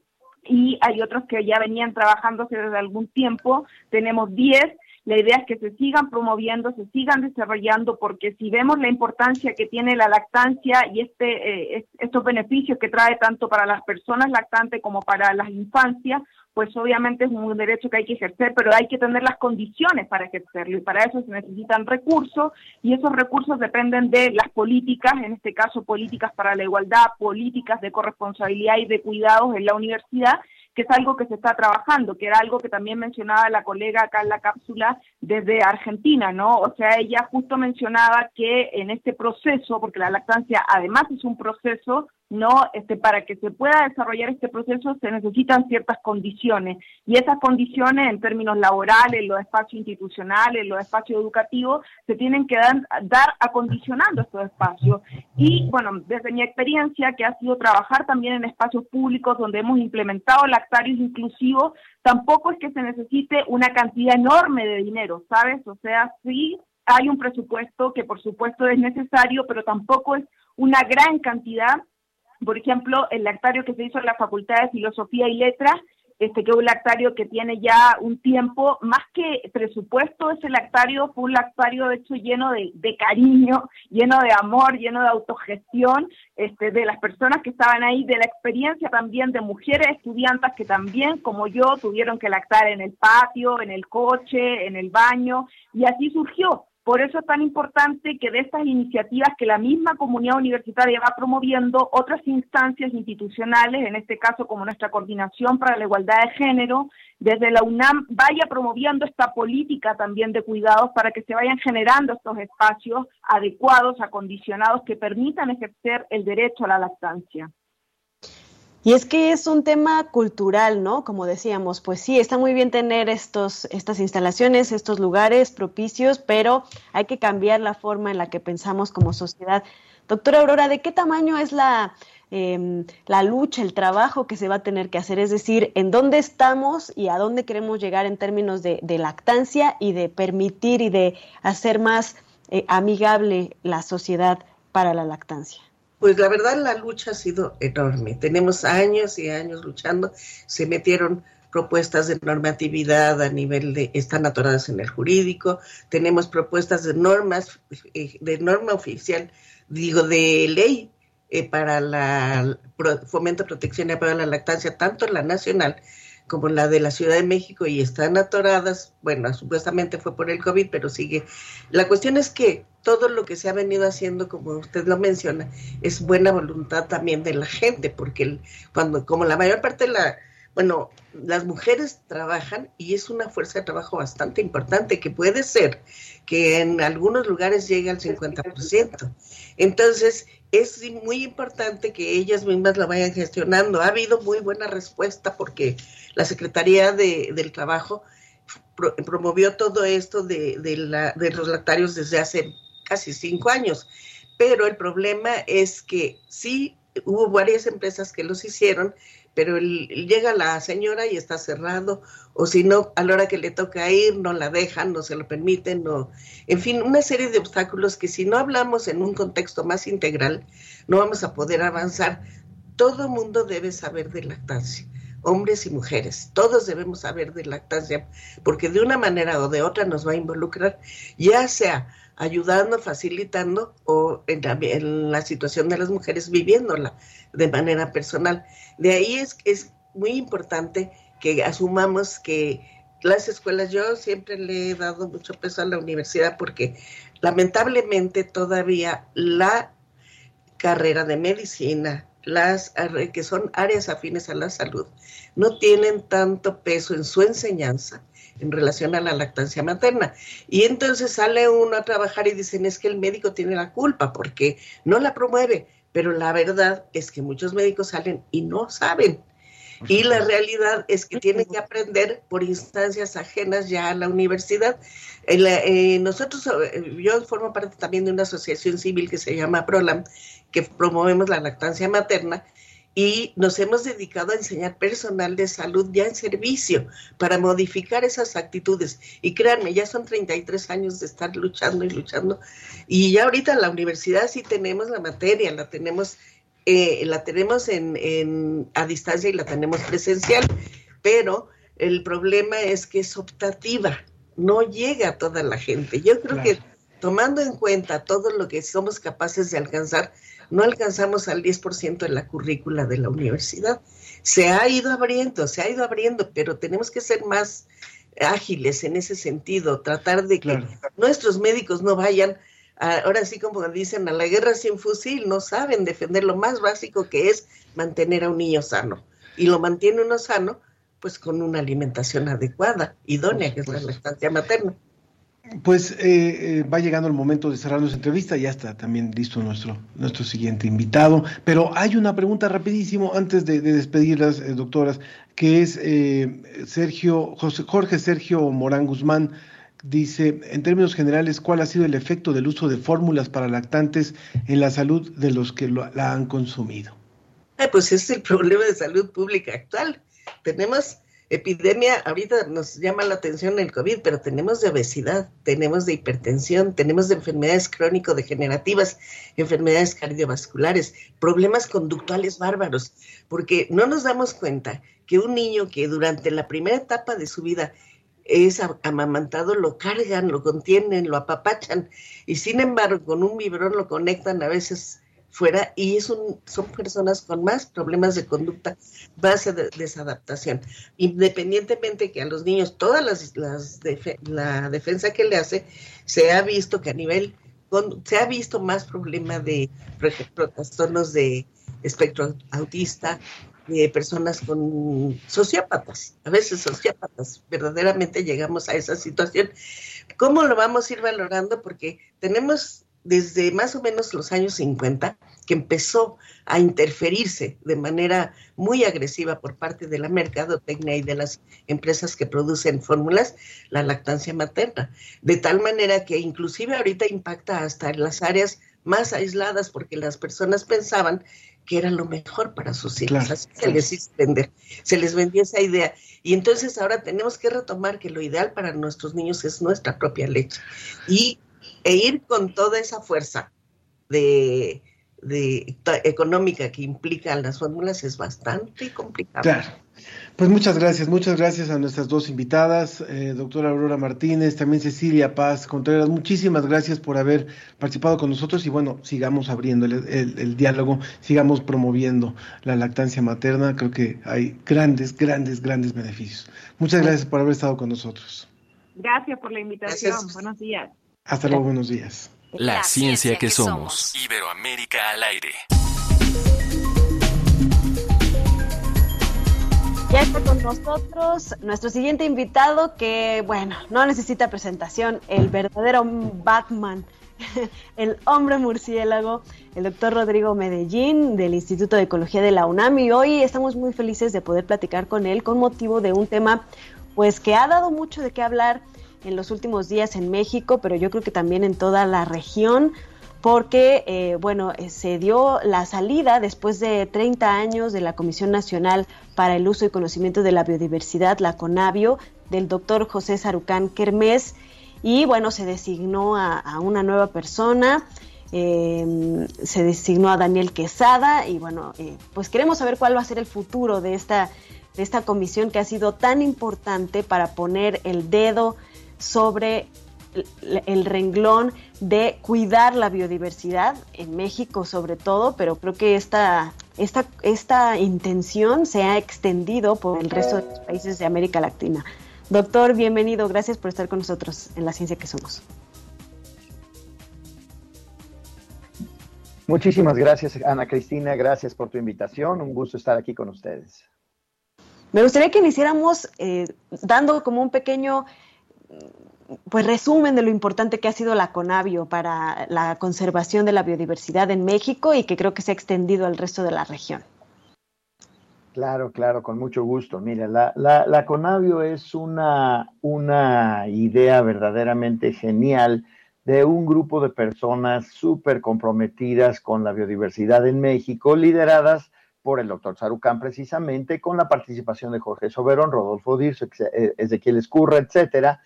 y hay otros que ya venían trabajándose desde algún tiempo. Tenemos 10. La idea es que se sigan promoviendo, se sigan desarrollando, porque si vemos la importancia que tiene la lactancia y este, eh, estos beneficios que trae tanto para las personas lactantes como para las infancias, pues obviamente es un derecho que hay que ejercer, pero hay que tener las condiciones para ejercerlo y para eso se necesitan recursos y esos recursos dependen de las políticas, en este caso políticas para la igualdad, políticas de corresponsabilidad y de cuidados en la universidad, que es algo que se está trabajando, que era algo que también mencionaba la colega acá en la cápsula desde Argentina, ¿no? O sea, ella justo mencionaba que en este proceso, porque la lactancia además es un proceso, ¿no? Este, para que se pueda desarrollar este proceso se necesitan ciertas condiciones y esas condiciones en términos laborales, los espacios institucionales, los espacios educativos, se tienen que dar, dar acondicionando estos espacios. Y bueno, desde mi experiencia, que ha sido trabajar también en espacios públicos donde hemos implementado lactarios inclusivos, tampoco es que se necesite una cantidad enorme de dinero, ¿sabes? O sea, sí hay un presupuesto que por supuesto es necesario, pero tampoco es una gran cantidad por ejemplo, el lactario que se hizo en la Facultad de Filosofía y Letras, este, que es un lactario que tiene ya un tiempo, más que presupuesto, ese lactario fue un lactario de hecho lleno de, cariño, lleno de amor, lleno de autogestión este, de las personas que estaban ahí, de la experiencia también de mujeres estudiantes que también, como yo, tuvieron que lactar en el patio, en el coche, en el baño, y así surgió. Por eso es tan importante que de estas iniciativas que la misma comunidad universitaria va promoviendo, otras instancias institucionales, en este caso como nuestra Coordinación para la Igualdad de Género, desde la UNAM vaya promoviendo esta política también de cuidados para que se vayan generando estos espacios adecuados, acondicionados, que permitan ejercer el derecho a la lactancia.
Y es que es un tema cultural, ¿no? Como decíamos, pues sí, está muy bien tener estos, estas instalaciones, estos lugares propicios, pero hay que cambiar la forma en la que pensamos como sociedad. Doctora Aurora, ¿de qué tamaño es la, em, la lucha, el trabajo que se va a tener que hacer? Es decir, ¿en dónde estamos y a dónde queremos llegar en términos de, lactancia y de permitir y de hacer más eh, amigable la sociedad para la lactancia?
Pues la verdad la lucha ha sido enorme. Tenemos años y años luchando. Se metieron propuestas de normatividad a nivel de, están atoradas en el jurídico. Tenemos propuestas de normas, eh, de norma oficial, digo, de ley eh, para la fomento, protección y apoyo a la lactancia, tanto la nacional como la de la Ciudad de México y están atoradas, bueno, supuestamente fue por el COVID, pero sigue. La cuestión es que todo lo que se ha venido haciendo, como usted lo menciona, es buena voluntad también de la gente, porque cuando, como la mayor parte de la, bueno, las mujeres trabajan y es una fuerza de trabajo bastante importante, que puede ser que en algunos lugares llegue al 50%. Entonces, es muy importante que ellas mismas lo vayan gestionando. Ha habido muy buena respuesta porque la Secretaría de, del Trabajo promovió todo esto de, la, de los lactarios desde hace casi cinco años. Pero el problema es que sí hubo varias empresas que los hicieron, pero llega la señora y está cerrado, o si no, a la hora que le toca ir, no la dejan, no se lo permiten, no. En fin, una serie de obstáculos que si no hablamos en un contexto más integral, no vamos a poder avanzar. Todo mundo debe saber de lactancia hombres y mujeres. Todos debemos saber de lactancia porque de una manera o de otra nos va a involucrar, ya sea ayudando, facilitando o en la, situación de las mujeres viviéndola de manera personal. De ahí es, es muy importante que asumamos que las escuelas, yo siempre le he dado mucho peso a la universidad porque lamentablemente todavía la carrera de medicina, las que son áreas afines a la salud, no tienen tanto peso en su enseñanza en relación a la lactancia materna. Y entonces sale uno a trabajar y dicen es que el médico tiene la culpa porque no la promueve, pero la verdad es que muchos médicos salen y no saben. Y la realidad es que tienen que aprender por instancias ajenas ya a la universidad. Eh, nosotros, eh, yo formo parte también de una asociación civil que se llama PROLAM, que promovemos la lactancia materna y nos hemos dedicado a enseñar personal de salud ya en servicio para modificar esas actitudes. Y créanme, ya son 33 años de estar luchando y luchando. Y ya ahorita en la universidad sí tenemos la materia, la tenemos, eh, la tenemos en, a distancia y la tenemos presencial, pero el problema es que es optativa, no llega a toda la gente. Yo creo que tomando en cuenta todo lo que somos capaces de alcanzar, no alcanzamos al 10% de la currícula de la universidad. Se ha ido abriendo, se ha ido abriendo, pero tenemos que ser más ágiles en ese sentido, tratar de que nuestros médicos no vayan, ahora sí como dicen, a la guerra sin fusil, no saben defender lo más básico que es mantener a un niño sano. Y lo mantiene uno sano, pues con una alimentación adecuada, idónea, que es la lactancia materna.
Pues eh, eh, va llegando el momento de cerrar nuestra entrevista, ya está también listo nuestro, nuestro siguiente invitado, pero hay una pregunta rapidísimo antes de, de despedirlas, eh, doctoras, que es Sergio, José, Jorge Sergio Morán Guzmán, dice, en términos generales, ¿cuál ha sido el efecto del uso de fórmulas para lactantes en la salud de los que la han consumido?
pues es el problema de salud pública actual. Tenemos epidemia, ahorita nos llama la atención el COVID, pero tenemos de obesidad, tenemos de hipertensión, tenemos de enfermedades crónico-degenerativas, enfermedades cardiovasculares, problemas conductuales bárbaros, porque no nos damos cuenta que un niño que durante la primera etapa de su vida es amamantado, lo cargan, lo contienen, lo apapachan, y sin embargo con un biberón lo conectan a veces fuera y es son personas con más problemas de conducta base de desadaptación. Independientemente que a los niños todas las, las la defensa que le hace, se ha visto que a nivel, se ha visto más problema de, por ejemplo, trastornos de espectro autista, de personas con sociópatas, a veces sociópatas, verdaderamente llegamos a esa situación. ¿Cómo lo vamos a ir valorando? Porque tenemos desde más o menos los años 50 que empezó a interferirse de manera muy agresiva por parte de la mercadotecnia y de las empresas que producen fórmulas la lactancia materna, de tal manera que inclusive ahorita impacta hasta en las áreas más aisladas porque las personas pensaban que era lo mejor para sus hijos, así se les hizo vender, se les vendía esa idea. Y entonces ahora tenemos que retomar que lo ideal para nuestros niños es nuestra propia leche. Y e ir con toda esa fuerza de, económica que implican las fórmulas es bastante complicado.
Claro. Pues muchas gracias, muchas gracias a nuestras dos invitadas, eh, doctora Aurora Martínez, también Cecilia Paz Contreras, muchísimas gracias por haber participado con nosotros y bueno, sigamos abriendo el, el, diálogo, sigamos promoviendo la lactancia materna, creo que hay grandes, grandes, grandes beneficios. Muchas gracias por haber estado con nosotros.
Gracias por la invitación, buenos días.
Hasta luego, buenos días.
La, ciencia, que, somos. Iberoamérica al aire.
Ya está con nosotros nuestro siguiente invitado que, bueno, no necesita presentación, el verdadero Batman, *laughs* el hombre murciélago, el doctor Rodrigo Medellín del Instituto de Ecología de la UNAM y hoy estamos muy felices de poder platicar con él con motivo de un tema pues que ha dado mucho de qué hablar en los últimos días en México, pero yo creo que también en toda la región, porque, eh, bueno, eh, se dio la salida después de 30 años de la Comisión Nacional para el Uso y Conocimiento de la Biodiversidad, la CONABIO, del doctor José Sarucán Kermés, y bueno, se designó a, una nueva persona. Em, se designó a Daniel Quesada y bueno, eh, pues queremos saber cuál va a ser el futuro de esta, de esta comisión que ha sido tan importante para poner el dedo sobre el renglón de cuidar la biodiversidad en México sobre todo, pero creo que esta, esta, esta intención se ha extendido por el resto de los países de América Latina. Doctor, bienvenido, gracias por estar con nosotros en la ciencia que somos.
Muchísimas gracias, Ana Cristina, gracias por tu invitación, un gusto estar aquí con ustedes.
Me gustaría que iniciáramos eh, dando como un pequeño pues resumen de lo importante que ha sido la CONAVIO para la conservación de la biodiversidad en México y que creo que se ha extendido al resto de la región.
Claro, claro, con mucho gusto. Mira, la, la, CONAVIO es una, una idea verdaderamente genial de un grupo de personas súper comprometidas con la biodiversidad en México, lideradas por el doctor Sarucán precisamente, con la participación de Jorge Soberón, Rodolfo Dirso, Ezequiel Escurra, etcétera,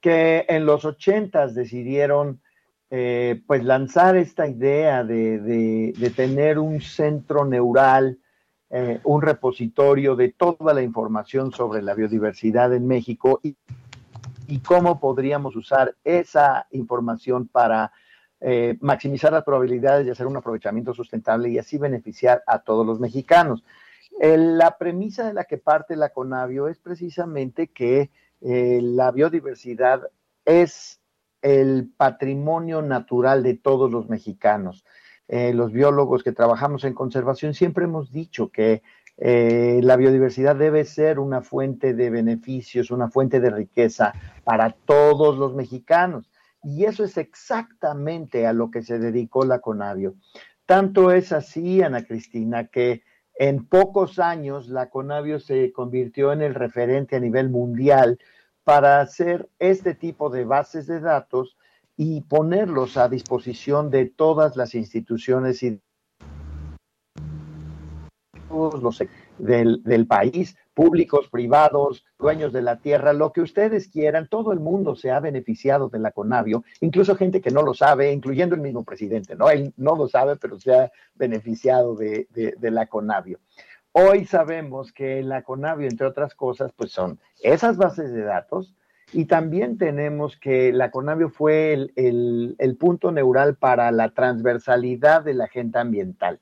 que en los ochentas decidieron eh, pues lanzar esta idea de, tener un centro neural, eh, un repositorio de toda la información sobre la biodiversidad en México y, cómo podríamos usar esa información para eh, maximizar las probabilidades de hacer un aprovechamiento sustentable y así beneficiar a todos los mexicanos. la premisa de la que parte la Conavio es precisamente que eh, la biodiversidad es el patrimonio natural de todos los mexicanos. Eh, los biólogos que trabajamos en conservación siempre hemos dicho que eh, la biodiversidad debe ser una fuente de beneficios, una fuente de riqueza para todos los mexicanos. Y eso es exactamente a lo que se dedicó la Conavio. Tanto es así, Ana Cristina, que en pocos años la Conavio se convirtió en el referente a nivel mundial para hacer este tipo de bases de datos y ponerlos a disposición de todas las instituciones y todos los del, país, públicos, privados, dueños de la tierra, lo que ustedes quieran, todo el mundo se ha beneficiado de la Conavio, incluso gente que no lo sabe, incluyendo el mismo presidente, ¿no? Él no lo sabe, pero se ha beneficiado de, la Conavio. Hoy sabemos que la Conavio, entre otras cosas, pues son esas bases de datos, y también tenemos que la Conavio fue el punto neural para la transversalidad de la agenda ambiental.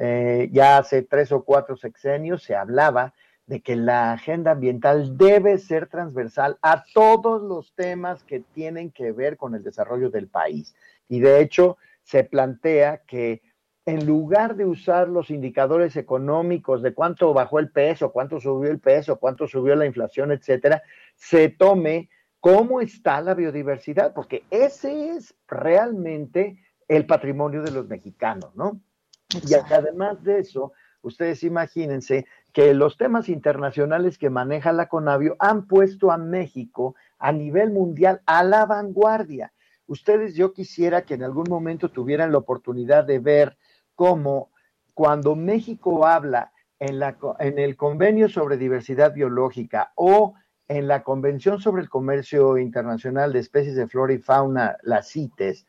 Eh, ya hace tres o cuatro sexenios se hablaba de que la agenda ambiental debe ser transversal a todos los temas que tienen que ver con el desarrollo del país. Y de hecho, se plantea que en lugar de usar los indicadores económicos de cuánto bajó el peso, cuánto subió el peso, cuánto subió la inflación, etcétera, se tome cómo está la biodiversidad, porque ese es realmente el patrimonio de los mexicanos, ¿no? Y además de eso, ustedes imagínense que los temas internacionales que maneja la Conavio han puesto a México a nivel mundial a la vanguardia. Ustedes, yo quisiera que en algún momento tuvieran la oportunidad de ver cómo cuando México habla en, la, en el convenio sobre diversidad biológica o en la Convención sobre el Comercio Internacional de Especies de Flora y Fauna, la CITES,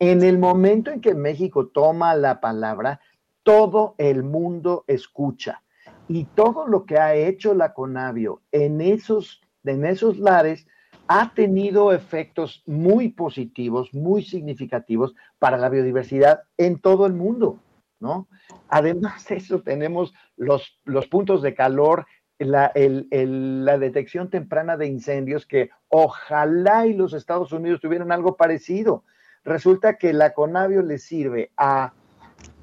en el momento en que México toma la palabra, todo el mundo escucha. Y todo lo que ha hecho la Conavio en esos, en esos lares ha tenido efectos muy positivos, muy significativos para la biodiversidad en todo el mundo, ¿no? Además de eso, tenemos los, los puntos de calor, la, la detección temprana de incendios, que ojalá y los Estados Unidos tuvieran algo parecido. Resulta que la Conavio le sirve a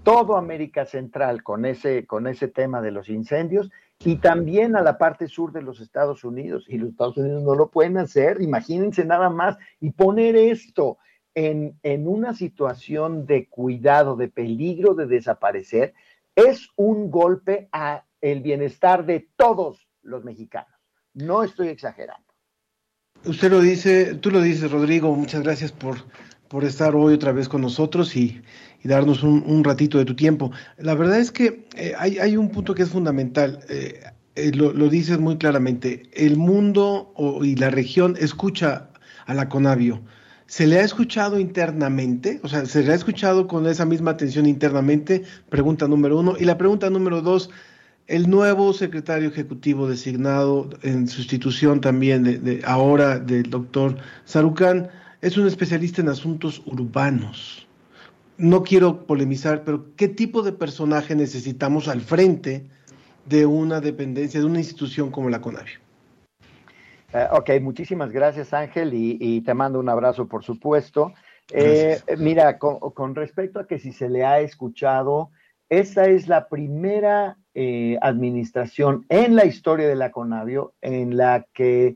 todo América Central con ese, con ese tema de los incendios y también a la parte sur de los Estados Unidos. Y los Estados Unidos no lo pueden hacer, imagínense nada más, y poner esto en, en una situación de cuidado, de peligro de desaparecer, es un golpe a el bienestar de todos los mexicanos. No estoy exagerando.
Usted lo dice, tú lo dices, Rodrigo, muchas gracias por por estar hoy otra vez con nosotros y, y darnos un, un, ratito de tu tiempo. La verdad es que eh, hay, hay, un punto que es fundamental, eh, eh, lo, lo, dices muy claramente, el mundo o, y la región escucha a la Conavio. ¿Se le ha escuchado internamente? O sea, ¿se le ha escuchado con esa misma atención internamente? Pregunta número uno. Y la pregunta número dos, el nuevo secretario ejecutivo designado en sustitución también de, de ahora del doctor Sarucán, es un especialista en asuntos urbanos. No quiero polemizar, pero ¿qué tipo de personaje necesitamos al frente de una dependencia, de una institución como la CONAVIO?
Uh, ok, muchísimas gracias Ángel y, y, te mando un abrazo por supuesto. Eh, mira, con, con, respecto a que si se le ha escuchado, esta es la primera eh, administración en la historia de la CONAVIO en la que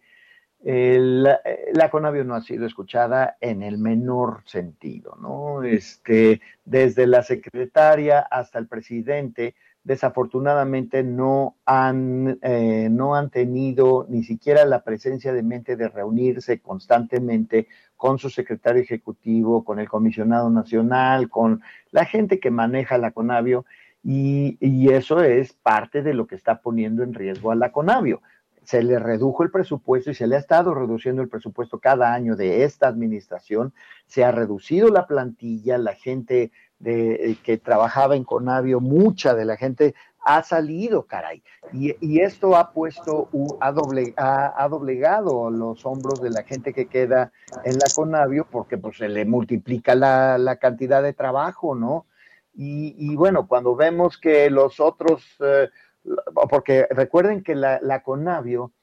el, la Conavio no ha sido escuchada en el menor sentido, ¿no? Este, desde la secretaria hasta el presidente, desafortunadamente no han, eh, no han tenido ni siquiera la presencia de mente de reunirse constantemente con su secretario ejecutivo, con el comisionado nacional, con la gente que maneja la Conavio, y, y eso es parte de lo que está poniendo en riesgo a la Conavio se le redujo el presupuesto y se le ha estado reduciendo el presupuesto cada año de esta administración, se ha reducido la plantilla, la gente de, eh, que trabajaba en Conavio, mucha de la gente ha salido, caray. Y, esto ha puesto, ha, doble, ha, ha, doblegado los hombros de la gente que queda en la Conavio porque pues se le multiplica la, la cantidad de trabajo, ¿no? Y, y, bueno, cuando vemos que los otros... Eh, porque recuerden que la, Conavio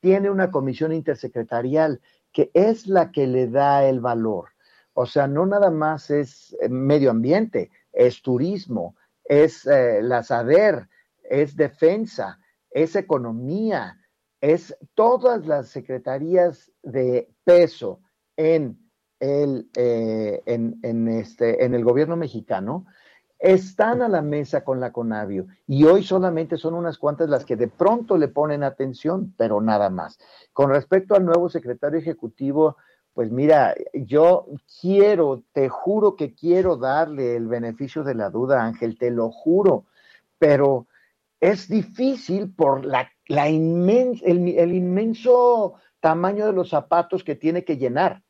tiene una comisión intersecretarial que es la que le da el valor. O sea, no nada más es medio ambiente, es turismo, es eh, la SADER, es defensa, es economía, es todas las secretarías de peso en el, eh, este, en el gobierno mexicano están a la mesa con la Conavio y hoy solamente son unas cuantas las que de pronto le ponen atención, pero nada más. Con respecto al nuevo secretario ejecutivo, pues mira, yo quiero, te juro que quiero darle el beneficio de la duda, Ángel, te lo juro, pero es difícil por la, la el, el inmenso tamaño de los zapatos que tiene que llenar.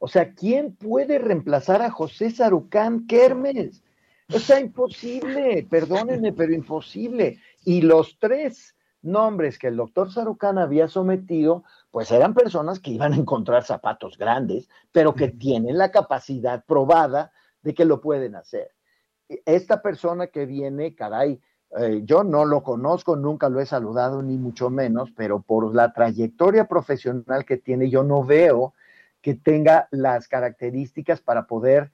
O sea, ¿quién puede reemplazar a José Sarucán Kermes? O sea, imposible, perdónenme, pero imposible. Y los tres nombres que el doctor Sarucán había sometido, pues eran personas que iban a encontrar zapatos grandes, pero que tienen la capacidad probada de que lo pueden hacer. Esta persona que viene, caray, eh, yo no lo conozco, nunca lo he saludado, ni mucho menos, pero por la trayectoria profesional que tiene, yo no veo que tenga las características para poder,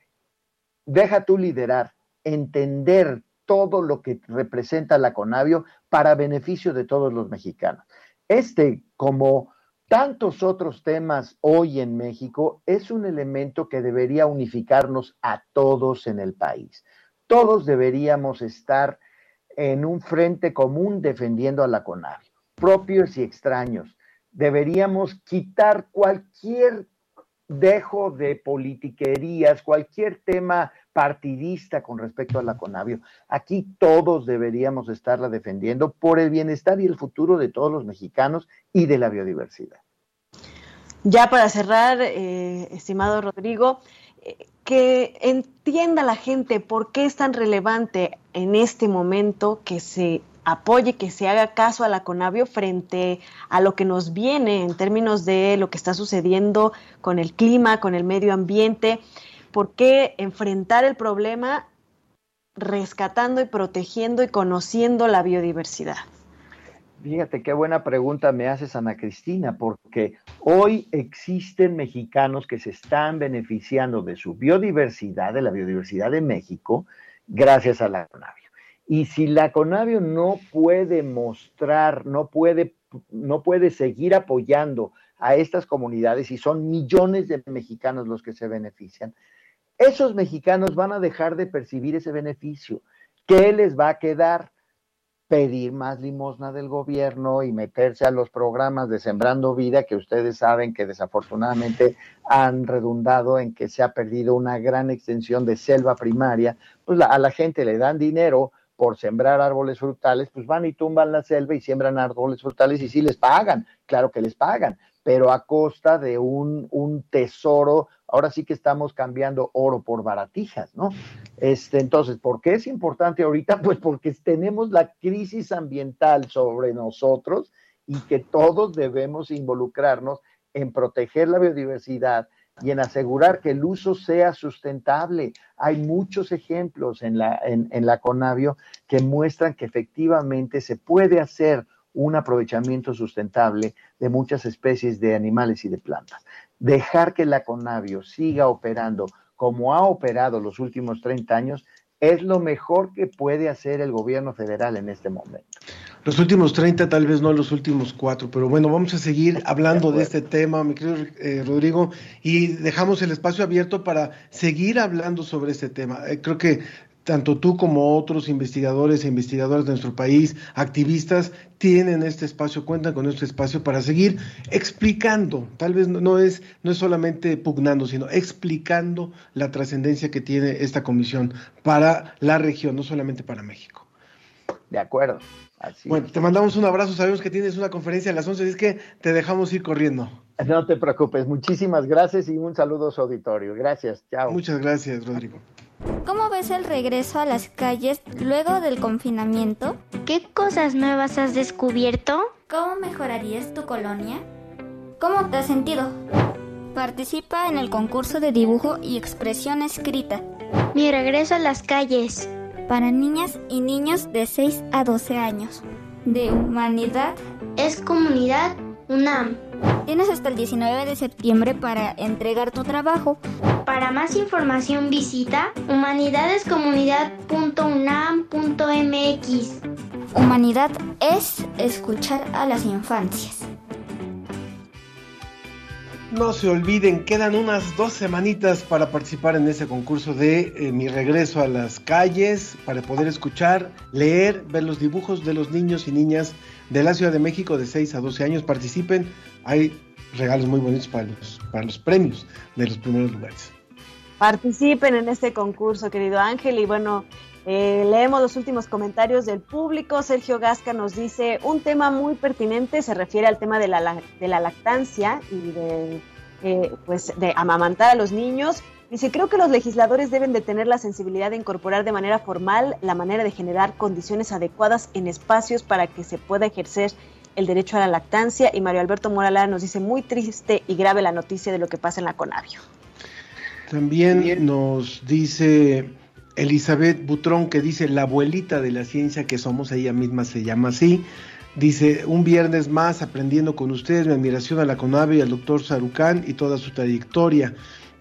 deja tú liderar, entender todo lo que representa la Conavio para beneficio de todos los mexicanos. Este, como tantos otros temas hoy en México, es un elemento que debería unificarnos a todos en el país. Todos deberíamos estar en un frente común defendiendo a la Conavio, propios y extraños. Deberíamos quitar cualquier dejo de politiquerías, cualquier tema partidista con respecto a la Conavio. Aquí todos deberíamos estarla defendiendo por el bienestar y el futuro de todos los mexicanos y de la biodiversidad.
Ya para cerrar, eh, estimado Rodrigo, eh, que entienda la gente por qué es tan relevante en este momento que se apoye, que se haga caso a la Conavio frente a lo que nos viene en términos de lo que está sucediendo con el clima, con el medio ambiente por qué enfrentar el problema rescatando y protegiendo y conociendo la biodiversidad.
Fíjate qué buena pregunta me haces, Ana Cristina, porque hoy existen mexicanos que se están beneficiando de su biodiversidad, de la biodiversidad de México, gracias a la Conavio. Y si la Conavio no puede mostrar, no puede, no puede seguir apoyando a estas comunidades, y son millones de mexicanos los que se benefician, esos mexicanos van a dejar de percibir ese beneficio. ¿Qué les va a quedar? Pedir más limosna del gobierno y meterse a los programas de Sembrando Vida, que ustedes saben que desafortunadamente han redundado en que se ha perdido una gran extensión de selva primaria. Pues a la gente le dan dinero por sembrar árboles frutales, pues van y tumban la selva y siembran árboles frutales y sí les pagan, claro que les pagan, pero a costa de un, un tesoro ahora sí que estamos cambiando oro por baratijas, ¿no? Este, entonces, ¿por qué es importante ahorita? *laughs* Pues porque tenemos la crisis ambiental sobre nosotros y que todos debemos involucrarnos en proteger la biodiversidad y en asegurar que el uso sea sustentable. Hay muchos ejemplos en la, en, en la Conavio que muestran que efectivamente se puede hacer un aprovechamiento sustentable de muchas especies de animales y de plantas. Dejar que la Conavio siga operando como ha operado los últimos 30 años es lo mejor que puede hacer el gobierno federal en este momento.
Los últimos 30, tal vez no los últimos cuatro, pero bueno, vamos a seguir hablando de, este tema, mi querido eh, Rodrigo, y dejamos el espacio abierto para seguir hablando sobre este tema. Eh, creo que tanto tú como otros investigadores e investigadoras de nuestro país, activistas, tienen este espacio, cuentan con este espacio para seguir explicando, tal vez no es, no es solamente pugnando, sino explicando la trascendencia que tiene esta comisión para la región, no solamente para México.
De acuerdo.
bueno, te mandamos un abrazo, sabemos que tienes una conferencia a las 11, es que te dejamos ir corriendo.
No te preocupes, muchísimas gracias y un saludo a su auditorio. Gracias, chao.
Muchas gracias, Rodrigo.
¿Cómo ves el regreso a las calles luego del confinamiento?
¿Qué cosas nuevas has descubierto?
¿Cómo mejorarías tu colonia? ¿Cómo te has sentido? Participa en el concurso de dibujo y expresión escrita.
Mi regreso a las calles.
Para niñas y niños de 6 a 12 años. De humanidad.
Es comunidad UNAM.
Tienes hasta el 19 de septiembre para entregar tu trabajo.
Para más información visita humanidadescomunidad.unam.mx.
humanidad es escuchar a las infancias.
No se olviden, quedan unas dos semanitas para participar en ese concurso de eh, mi regreso a las calles, para poder escuchar, leer, ver los dibujos de los niños y niñas de la Ciudad de México de 6 a 12 años. Participen, hay regalos muy bonitos para los, para los premios de los primeros lugares.
Participen en este concurso, querido Ángel, y bueno, eh, leemos los últimos comentarios del público. Sergio Gasca nos dice, un tema muy pertinente se refiere al tema de la, de la lactancia y de, eh, pues, de amamantar a los niños. Dice, creo que los legisladores deben de tener la sensibilidad de incorporar de manera formal la manera de generar condiciones adecuadas en espacios para que se pueda ejercer el derecho a la lactancia. Y Mario Alberto Morala nos dice, muy triste y grave la noticia de lo que pasa en la Conavio.
También nos dice Elizabeth Butrón, que dice la abuelita de la ciencia que somos, ella misma se llama así. Dice, un viernes más aprendiendo con ustedes, mi admiración a la CONAVE y al doctor Sarucán y toda su trayectoria.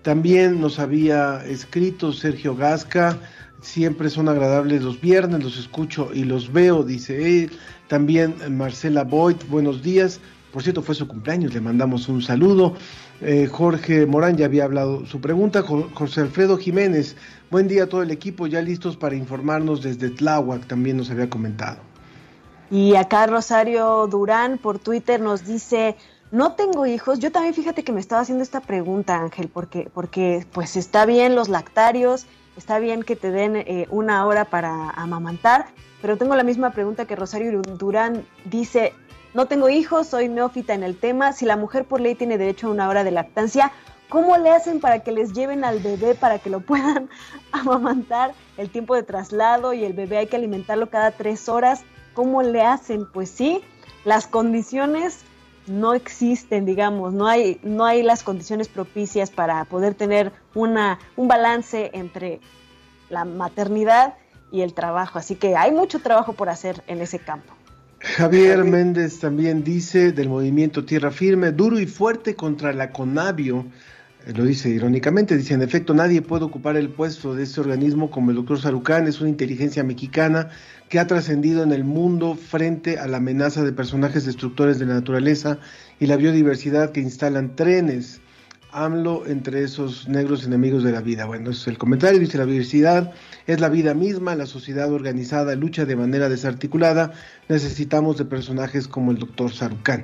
También nos había escrito Sergio Gasca, siempre son agradables los viernes, los escucho y los veo, dice él. También Marcela Boyd, buenos días. Por cierto, fue su cumpleaños, le mandamos un saludo. Eh, Jorge Morán ya había hablado su pregunta. José Alfredo Jiménez, buen día a todo el equipo, ya listos para informarnos desde Tláhuac, también nos había comentado.
Y acá Rosario Durán por Twitter nos dice, no tengo hijos. Yo también fíjate que me estaba haciendo esta pregunta, Ángel, porque, porque pues está bien los lactarios, está bien que te den eh, una hora para amamantar, pero tengo la misma pregunta que Rosario Durán dice, no tengo hijos, soy neófita en el tema, si la mujer por ley tiene derecho a una hora de lactancia, ¿cómo le hacen para que les lleven al bebé para que lo puedan *laughs* amamantar el tiempo de traslado y el bebé hay que alimentarlo cada tres horas? ¿Cómo le hacen? Pues sí, las condiciones no existen, digamos, no hay, no hay las condiciones propicias para poder tener una, un balance entre la maternidad y el trabajo. Así que hay mucho trabajo por hacer en ese campo.
Javier Méndez también dice del movimiento Tierra Firme, duro y fuerte contra la Conavio. Lo dice irónicamente, dice, en efecto, nadie puede ocupar el puesto de este organismo como el doctor Sarucán, es una inteligencia mexicana que ha trascendido en el mundo frente a la amenaza de personajes destructores de la naturaleza y la biodiversidad que instalan trenes. AMLO entre esos negros enemigos de la vida. Bueno, es el comentario, dice la biodiversidad es la vida misma, la sociedad organizada lucha de manera desarticulada, necesitamos de personajes como el doctor Sarucán.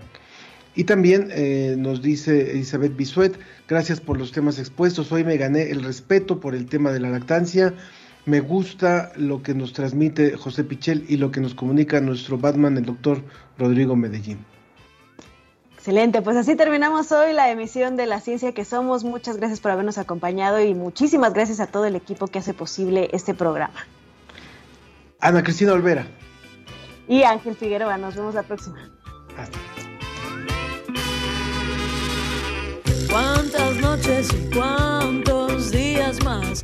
Y también eh, nos dice Elizabeth Bisuet, gracias por los temas expuestos, hoy me gané el respeto por el tema de la lactancia, me gusta lo que nos transmite José Pichel y lo que nos comunica nuestro Batman, el doctor Rodrigo Medellín.
Excelente, pues así terminamos hoy la emisión de La Ciencia que Somos. Muchas gracias por habernos acompañado y muchísimas gracias a todo el equipo que hace posible este programa.
Ana Cristina Olvera.
Y Ángel Figueroa, nos vemos la próxima.
Hasta.
¿Cuántas noches y cuántos días más